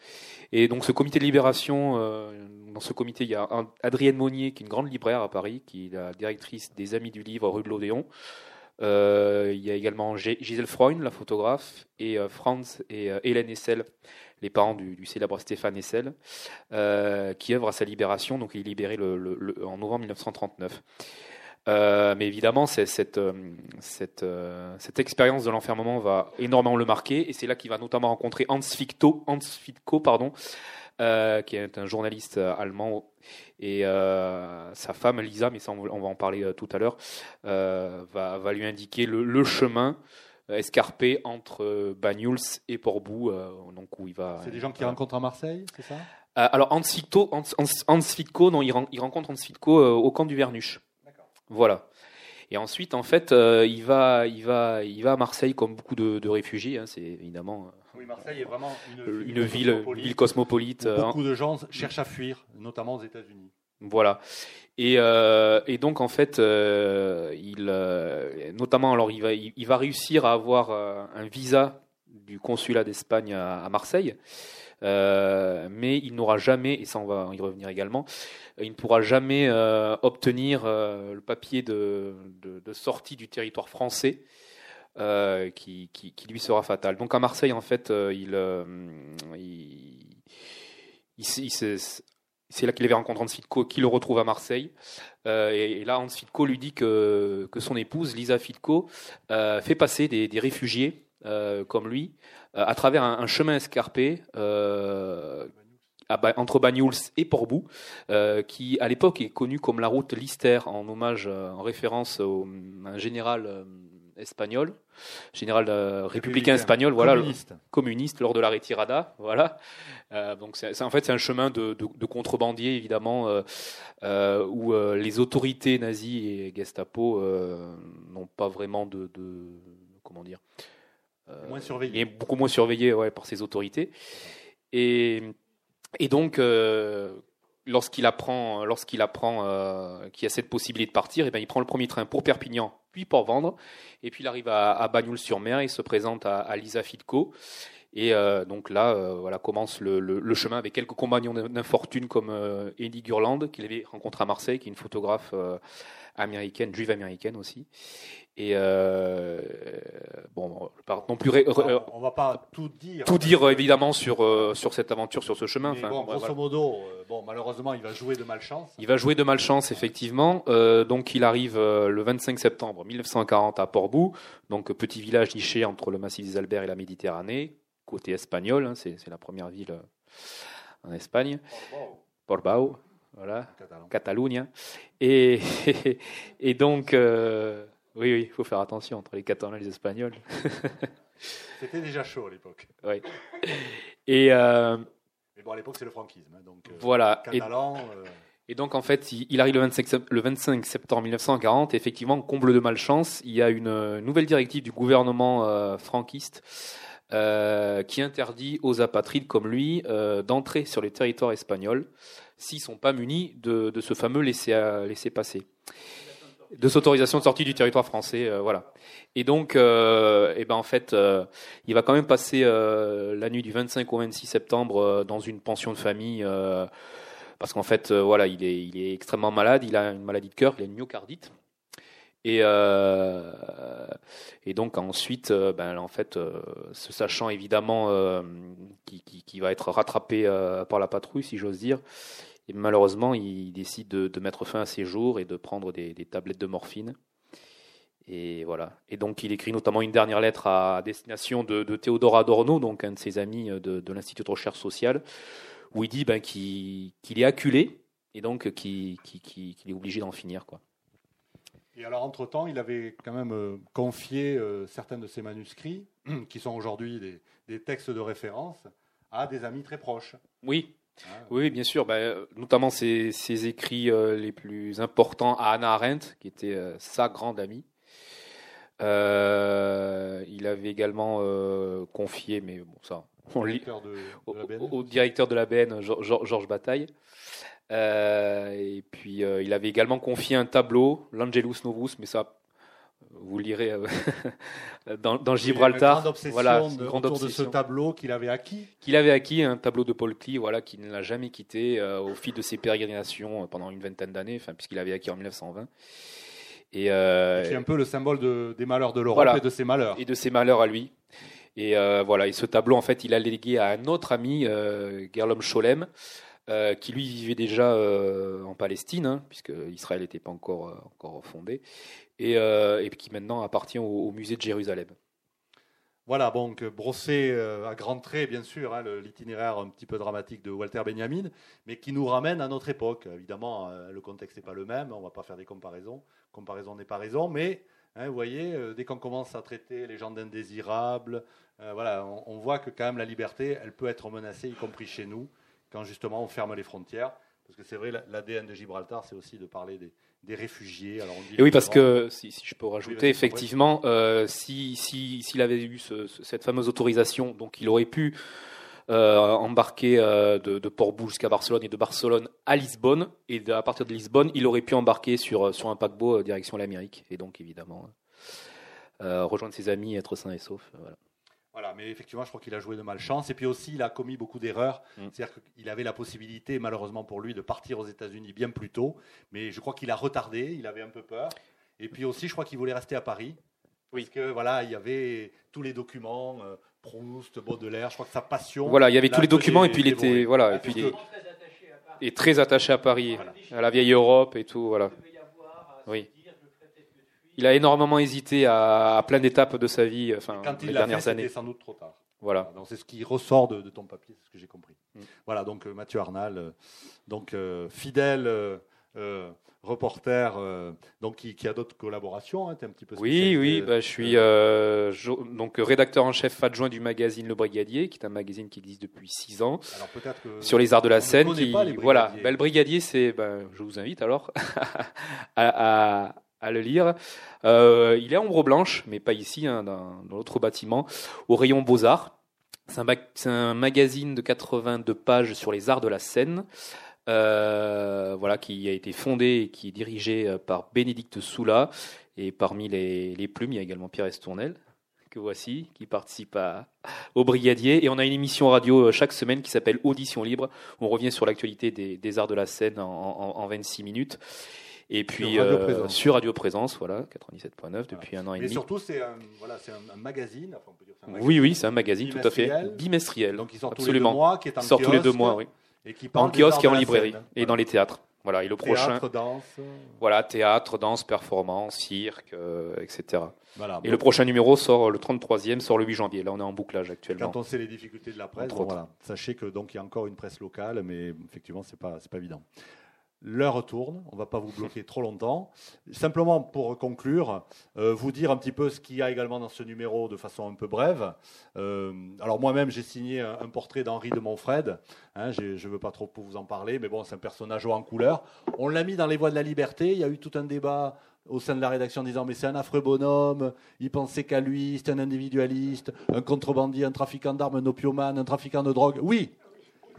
Et donc ce comité de libération, euh, dans ce comité, il y a Adrienne Monnier, qui est une grande libraire à Paris, qui est la directrice des Amis du Livre rue de l'Odéon. il y a également Gisèle Freund, la photographe, et Franz et Hélène Essel, les parents du, célèbre Stéphane Hessel, euh, qui œuvre à sa libération. Donc il est libéré en novembre 1939. Euh, mais évidemment, cette, euh, cette, expérience de l'enfermement va énormément le marquer, et c'est là qu'il va notamment rencontrer Hans Ficto, Hans Fitko, pardon, qui est un journaliste allemand, et sa femme Lisa, mais ça on, va en parler tout à l'heure, va, lui indiquer le, chemin escarpé entre euh, Banyuls et Portbou, euh, donc où il va. C'est des gens qu'il rencontre à Marseille, c'est ça? Alors Fitko, Hans, non, il, rencontre Hans Fitko au camp du Vernuche. Voilà. Et ensuite, en fait, il va, il va, il va à Marseille comme beaucoup de, réfugiés. Hein, c'est évidemment. Oui, Marseille est vraiment une, ville cosmopolite. beaucoup de gens cherchent à fuir, notamment aux États-Unis. Voilà. Et, euh, et, donc en fait, euh, il, euh, notamment alors il va, il, va réussir à avoir un visa du consulat d'Espagne à, Marseille, mais il n'aura jamais, et ça on va y revenir également, il ne pourra jamais obtenir le papier de, sortie du territoire français. Qui, qui, lui sera fatal. Donc à Marseille, en fait, il, il c'est là qu'il avait rencontré Hans Fitko, qui le retrouve à Marseille. et, là, Hans Fitko lui dit que, que son épouse, Lisa Fitko, fait passer des, des réfugiés comme lui à travers un, chemin escarpé entre Banyuls et Portbou, euh, qui à l'époque est connu comme la route Lister, en hommage, euh, en référence au, à un général euh, espagnol, général républicain espagnol, voilà, communiste. communiste lors de la retirada, voilà. donc c'est, en fait c'est un chemin de, de, de contrebandier évidemment où les autorités nazies et Gestapo n'ont pas vraiment de, de comment dire, moins surveillé, beaucoup moins surveillé ouais, par ces autorités et et donc, euh, lorsqu'il apprend, apprend euh, qu'il y a cette possibilité de partir, eh ben, il prend le premier train pour Perpignan, puis pour vendre, et puis il arrive à, Bagnoul-sur-Mer, il se présente à, Lisa Fitco. Et euh, donc là, euh, voilà, commence le, le, chemin avec quelques compagnons d'infortune comme euh, Eddie Gurland, qu'il avait rencontré à Marseille, qui est une photographe euh, américaine, juive américaine aussi. Et euh, bon, non plus. On, on va pas tout dire. Tout dire évidemment sur euh, sur cette aventure, sur ce chemin. enfin, bon, grosso voilà. modo, euh, bon, malheureusement, il va jouer de malchance. Il va jouer de malchance, effectivement. Euh, donc, il arrive euh, le 25 septembre 1940 à Portbou, donc petit village niché entre le massif des Alberts et la Méditerranée, côté espagnol. Hein, c'est la première ville en Espagne. Portbou. Voilà, Catalunya. Et, et donc, euh, oui, oui, il faut faire attention entre les Catalans et les Espagnols. C'était déjà chaud à l'époque. Oui. Et euh, Mais bon, à l'époque, c'est le franquisme. Hein, donc, euh, voilà. Catalan, et, euh... et, donc, en fait, il, il arrive le 25, le 25, septembre 1940. Et effectivement, comble de malchance, il y a une nouvelle directive du gouvernement euh, franquiste qui interdit aux apatrides comme lui d'entrer sur les territoires espagnols s'ils sont pas munis de, de ce fameux laisser-passer. de cette autorisation de sortie du territoire français, euh, voilà. Et donc, euh, et ben en fait, euh, il va quand même passer euh, la nuit du 25 au 26 septembre euh, dans une pension de famille, parce qu'en fait, voilà, il est, il est extrêmement malade, il a une maladie de cœur, il a une myocardite. Et, et donc ensuite, ben en fait, se sachant évidemment qui, qui, qui, va être rattrapé par la patrouille, si j'ose dire, et malheureusement, il décide de, de, mettre fin à ses jours et de prendre des, des, tablettes de morphine. Et voilà. Et donc, il écrit notamment une dernière lettre à destination de, de Théodore Adorno, donc un de ses amis de, de l'Institut de recherche sociale, où il dit ben, qu'il qu est acculé et donc qu'il qu qu est obligé d'en finir. Quoi. Et alors, entre-temps, il avait quand même euh, confié euh, certains de ses manuscrits, qui sont aujourd'hui des, des textes de référence, à des amis très proches. Oui, ah, oui, bien sûr. Bah, notamment ses, ses écrits euh, les plus importants à Anna Arendt, qui était euh, sa grande amie. Euh, il avait également confié, mais bon, ça, on lit, de, de au, au, directeur de la BN, Georges Bataille. et puis, il avait également confié un tableau, l'Angelus Novus, mais ça, vous lirez euh, dans, dans, Gibraltar. Une voilà, une grande autour obsession. de ce tableau qu'il avait acquis. Qu'il avait acquis, un tableau de Paul Klee, voilà, qui ne l'a jamais quitté euh, au fil de ses pérégrinations euh, pendant une vingtaine d'années, enfin, puisqu'il avait acquis en 1920. Et euh, c'est un peu le symbole de, des malheurs de l'Europe voilà, et de ses malheurs. Et de ses malheurs à lui. Et euh, voilà, et ce tableau, en fait, il a légué à un autre ami, Gerlom Scholem, euh, qui lui vivait déjà euh, en Palestine, hein, puisque Israël n'était pas encore, euh, encore fondé, et, qui maintenant appartient au, musée de Jérusalem. Voilà, donc brossé à grands traits, bien sûr, hein, l'itinéraire un petit peu dramatique de Walter Benjamin, mais qui nous ramène à notre époque. Évidemment, le contexte n'est pas le même, on ne va pas faire des comparaisons, comparaison n'est pas raison, mais hein, vous voyez, dès qu'on commence à traiter les gens d'indésirables, voilà, on, on, voit que quand même la liberté, elle peut être menacée, y compris chez nous quand justement on ferme les frontières. Parce que c'est vrai, l'ADN de Gibraltar, c'est aussi de parler des, des réfugiés. Alors on dit Et oui, parce que, si, si, je peux rajouter, oui, effectivement, euh, s'il si, si, avait eu ce, ce, cette fameuse autorisation, donc il aurait pu euh, embarquer euh, de, de Port-Bou jusqu'à Barcelone et de Barcelone à Lisbonne. Et à partir de Lisbonne, il aurait pu embarquer sur, sur un paquebot direction l'Amérique. Et donc, évidemment, euh, rejoindre ses amis, être sain et sauf. Voilà. Voilà, mais effectivement, je crois qu'il a joué de malchance. Et puis aussi, il a commis beaucoup d'erreurs. Mm. C'est-à-dire qu'il avait la possibilité, malheureusement pour lui, de partir aux États-Unis bien plus tôt. Mais je crois qu'il a retardé, il avait un peu peur. Et puis aussi, je crois qu'il voulait rester à Paris. Oui. Parce que voilà, il y avait tous les documents, euh, Proust, Baudelaire. Je crois que sa passion. Voilà, il y avait tous les documents et puis il était voilà Ah, et puis il est, est très attaché à Paris, à la vieille Europe et tout voilà. Oui. Il a énormément hésité à, à plein d'étapes de sa vie, enfin Quand les il fait, dernières c'était années. sans doute trop tard. Voilà. Donc c'est ce qui ressort de, de ton papier, c'est ce que j'ai compris. Mm. Voilà, donc euh, Mathieu Arnal, euh, donc euh, fidèle euh, reporter, euh, donc qui, qui a d'autres collaborations. Hein, un petit peu Oui, oui, bah, je suis jo- donc rédacteur en chef adjoint du magazine Le Brigadier, qui est un magazine qui existe depuis six ans Alors peut-être que sur les arts de la ne scène. Qui, voilà, bah, le Brigadier, c'est, ben, je vous invite alors à, à- à le lire. Euh, il est ombre blanche, mais pas ici, hein, dans, dans l'autre bâtiment, au rayon Beaux Arts. C'est un, magazine de 82 pages sur les arts de la scène. euh, voilà, qui a été fondé et qui est dirigé euh, par Bénédicte Soula. Et parmi les, plumes, il y a également Pierre Estournel, que voici, qui participe à, au Brigadier. Et on a une émission radio chaque semaine qui s'appelle Audition Libre. On revient sur l'actualité des, arts de la scène en- en 26 minutes. Et puis Radio euh, Présence. sur Radio Présence, voilà, 97.9 depuis un an et Mais demi. surtout, c'est un, voilà, un, un magazine. enfin, on peut dire un magazine Oui, oui, c'est un magazine tout à fait Bimestriel. Donc il sort tous les deux mois, qui est en Il sort tous les deux mois, oui. Et qui parle En kiosque et en librairie. scène. Et dans les théâtres. Voilà, et le prochain, Théâtre, danse. voilà, théâtre, danse, performance, cirque, euh, etc. Voilà. Et le prochain numéro sort, le 33e, sort le 8 janvier. Là, on est en bouclage actuellement. Quand on sait les difficultés de la presse, voilà. sachez que donc il y a encore une presse locale, mais effectivement c'est pas c'est pas évident. L'heure tourne, on va pas vous bloquer trop longtemps. Simplement pour conclure, euh, vous dire un petit peu ce qu'il y a également dans ce numéro de façon un peu brève. Euh, alors moi-même j'ai signé un, portrait d'Henri de Montfred. Hein, je ne veux pas trop vous en parler, mais bon c'est un personnage en couleur. On l'a mis dans les voies de la liberté. Il y a eu tout un débat au sein de la rédaction en disant mais c'est un affreux bonhomme, il pensait qu'à lui, c'est un individualiste, un contrebandier, un trafiquant d'armes, un opiomane, un trafiquant de drogue. Oui,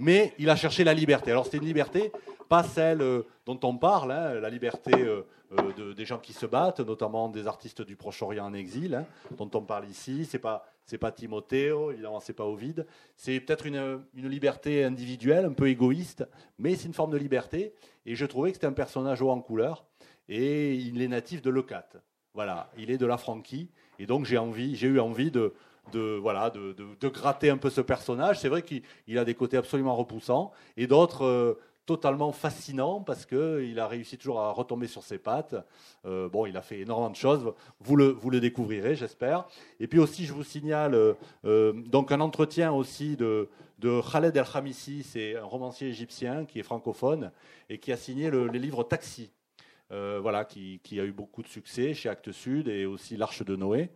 mais il a cherché la liberté. Alors c'était une liberté, pas celle euh, dont on parle, hein, la liberté euh, euh, de- des gens qui se battent, notamment des artistes du Proche-Orient en exil, hein, dont on parle ici. C'est pas c'est pas Timothée, évidemment c'est pas Ovide. C'est peut-être une, une liberté individuelle, un peu égoïste, mais c'est une forme de liberté. Et je trouvais que c'était un personnage haut en couleur, et il est natif de Leucate. Voilà, il est de la Franquie, et donc j'ai eu envie de de, voilà, de, de- de gratter un peu ce personnage. C'est vrai qu'il il a des côtés absolument repoussants et d'autres euh, totalement fascinants parce qu'il a réussi toujours à retomber sur ses pattes. Euh, bon, il a fait énormément de choses. Vous le, vous le découvrirez, j'espère. Et puis aussi, je vous signale euh, donc un entretien aussi de, de Khaled El Khamissi, c'est un romancier égyptien qui est francophone et qui a signé le, les livres Taxi. Euh, voilà, qui, a eu beaucoup de succès chez Actes Sud et aussi L'Arche de Noé,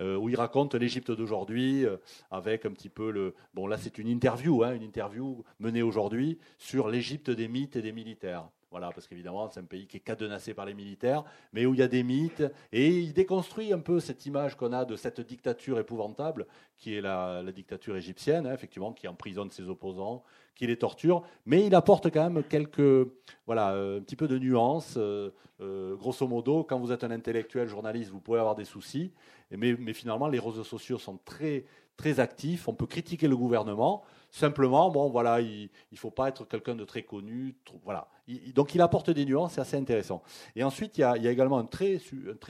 euh, où il raconte l'Égypte d'aujourd'hui euh, avec un petit peu le. Bon, là, c'est une interview, hein, une interview menée aujourd'hui sur l'Égypte des mythes et des militaires. Voilà, parce qu'évidemment, c'est un pays qui est cadenassé par les militaires, mais où il y a des mythes. Et il déconstruit un peu cette image qu'on a de cette dictature épouvantable, qui est la, la dictature égyptienne, hein, effectivement, qui emprisonne ses opposants, qui les torture. Mais il apporte quand même quelques. Voilà, euh, un petit peu de nuances. euh, euh, grosso modo, quand vous êtes un intellectuel journaliste, vous pouvez avoir des soucis. Mais, finalement, les réseaux sociaux sont très, très actifs. On peut critiquer le gouvernement. Simplement, bon, voilà, il ne faut pas être quelqu'un de très connu. voilà. Donc, il apporte des nuances, c'est assez intéressant. Et ensuite, il y a, également un très,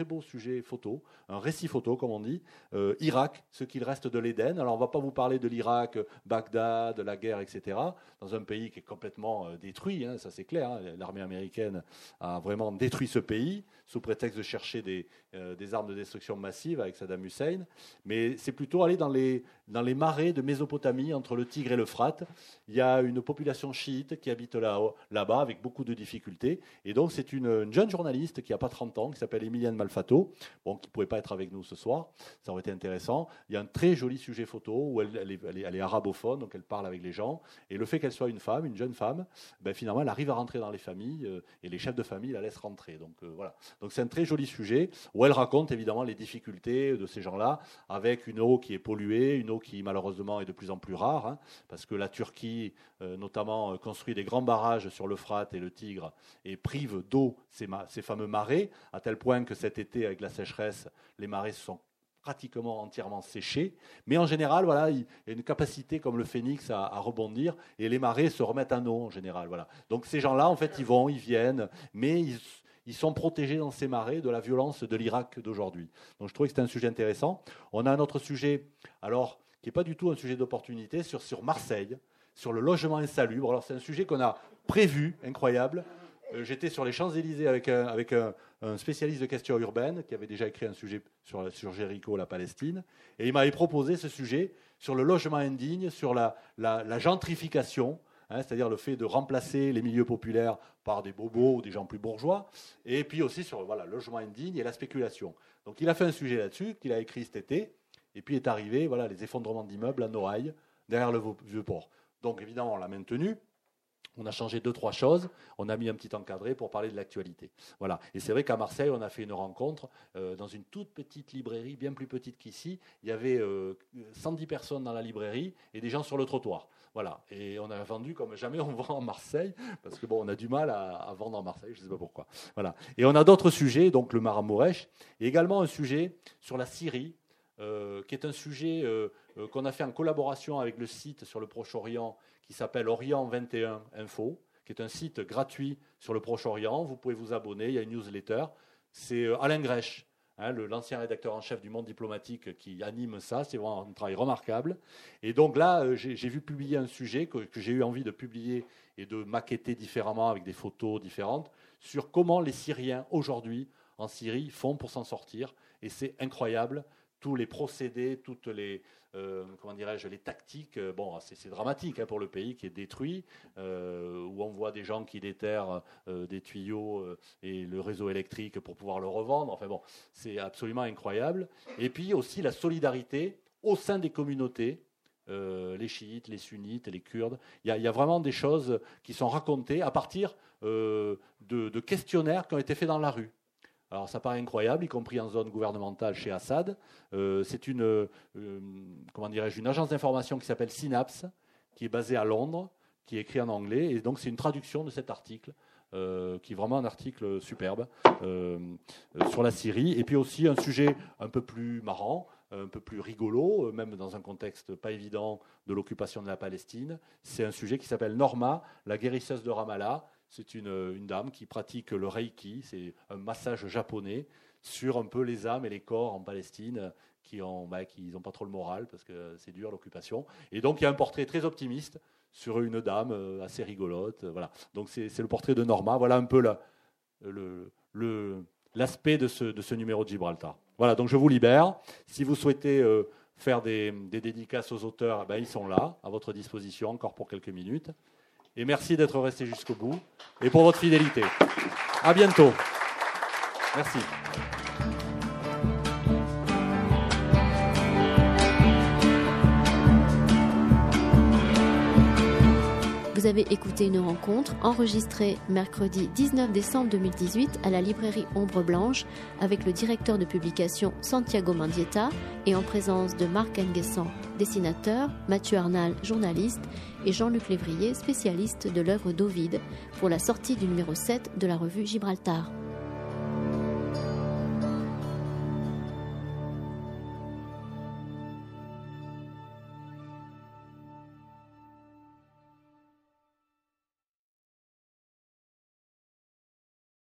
beau sujet photo, un récit photo, comme on dit. Euh, Irak, ce qu'il reste de l'Éden. Alors, on ne va pas vous parler de l'Irak, Bagdad, la guerre, etc. Dans un pays qui est complètement euh, détruit, hein, ça c'est clair. hein. L'armée américaine a vraiment détruit ce pays sous prétexte de chercher des, euh, armes de destruction massive avec Saddam Hussein. Mais c'est plutôt aller dans les, marais de Mésopotamie, entre le Tigre et l'Euphrate. Il y a une population chiite qui habite là- là-bas avec beaucoup de difficultés. Et donc, c'est une, une jeune journaliste qui n'a pas 30 ans, qui s'appelle Emilienne Malfato, bon, qui ne pouvait pas être avec nous ce soir. Ça aurait été intéressant. Il y a un très joli sujet photo où elle, est, elle est- elle est arabophone, donc elle parle avec les gens. Et le fait qu'elle soit une femme, une jeune femme, ben, finalement, elle arrive à rentrer dans les familles euh, et les chefs de famille la laissent rentrer. Donc, euh, voilà. Donc, c'est un très joli sujet où elle raconte évidemment les difficultés de ces gens-là avec une eau qui est polluée, une eau qui malheureusement est de plus en plus rare, hein, parce que la Turquie, euh, notamment, construit des grands barrages sur l'Euphrate et le Tigre et prive d'eau ces, fameux marais, à tel point que cet été, avec la sécheresse, les marais se sont pratiquement entièrement séchés. Mais en général, voilà, il y a une capacité comme le phénix à, rebondir et les marais se remettent à eau en général. Voilà. Donc ces gens-là, en fait, ils vont, ils viennent, mais ils, sont protégés dans ces marais de la violence de l'Irak d'aujourd'hui. Donc je trouvais que c'était un sujet intéressant. On a un autre sujet, alors qui n'est pas du tout un sujet d'opportunité, sur, sur Marseille, sur le logement insalubre. Alors c'est un sujet qu'on a prévu, incroyable. Euh, j'étais sur les Champs-Élysées avec, un, spécialiste de questions urbaines qui avait déjà écrit un sujet sur, Jéricho, la Palestine, et il m'avait proposé ce sujet sur le logement indigne, sur la, gentrification, hein, c'est-à-dire le fait de remplacer les milieux populaires par des bobos ou des gens plus bourgeois, et puis aussi sur le logement indigne et la spéculation. Donc il a fait un sujet là-dessus qu'il a écrit cet été, et puis est arrivé voilà, les effondrements d'immeubles à Noailles, derrière le vieux port. Donc évidemment, on l'a maintenu. On a changé deux, trois choses. On a mis un petit encadré pour parler de l'actualité. Voilà. Et c'est vrai qu'à Marseille, on a fait une rencontre euh, dans une toute petite librairie, bien plus petite qu'ici. Il y avait 110 euh, personnes dans la librairie et des gens sur le trottoir. Voilà. Et on a vendu comme jamais on vend en Marseille, parce que bon, on a du mal à, vendre en Marseille, je ne sais pas pourquoi. Voilà. Et on a d'autres sujets, donc le Maramouresh, et également un sujet sur la Syrie, euh, qui est un sujet qu'on a fait en collaboration avec le site sur le Proche-Orient qui s'appelle Orient 21 Info, qui est un site gratuit sur le Proche-Orient. Vous pouvez vous abonner, il y a une newsletter. C'est euh, Alain Grèche, hein, l'ancien rédacteur en chef du Monde diplomatique, qui anime ça. C'est vraiment un travail remarquable. Et donc là, euh, j'ai vu publier un sujet que, que j'ai eu envie de publier et de maqueter différemment avec des photos différentes sur comment les Syriens aujourd'hui en Syrie font pour s'en sortir. Et c'est incroyable tous les procédés, toutes les, euh, comment dirais-je, les tactiques. Euh, bon, c'est dramatique hein, pour le pays qui est détruit, euh, où on voit des gens qui déterrent des tuyaux et le réseau électrique pour pouvoir le revendre. Enfin bon, c'est absolument incroyable. Et puis aussi la solidarité au sein des communautés. les chiites, les sunnites, les kurdes. Il y, a, vraiment des choses qui sont racontées à partir de questionnaires qui ont été faits dans la rue. Alors ça paraît incroyable, y compris en zone gouvernementale chez Assad. Euh, c'est une, euh, comment dirais-je, une agence d'information qui s'appelle Synapse, qui est basée à Londres, qui est écrit en anglais, et donc c'est une traduction de cet article. Euh, qui est vraiment un article superbe sur la Syrie, et puis aussi un sujet un peu plus marrant, un peu plus rigolo, même dans un contexte pas évident de l'occupation de la Palestine. C'est un sujet qui s'appelle Norma, la guérisseuse de Ramallah, c'est une, dame qui pratique le Reiki, c'est un massage japonais sur un peu les âmes et les corps en Palestine qui n'ont bah, qui pas trop le moral parce que c'est dur l'occupation. Et donc il y a un portrait très optimiste sur une dame euh, assez rigolote. Voilà. Donc c'est le portrait de Norma. Voilà un peu l'aspect de, ce, de ce numéro de Gibraltar. Voilà, donc je vous libère. Si vous souhaitez euh, faire des, dédicaces aux auteurs, eh ben, ils sont là, à votre disposition, encore pour quelques minutes. Et merci d'être resté jusqu'au bout et pour votre fidélité. À bientôt. Merci. Avez écouté une rencontre enregistrée mercredi 19 décembre 2018 à la librairie Ombre Blanche avec le directeur de publication Santiago Mandieta et en présence de Marc Enguessan, dessinateur, Mathieu Arnal, journaliste et Jean-Luc Lévrier, spécialiste de l'œuvre d'Ovide pour la sortie du numéro 7 de la revue Gibraltar.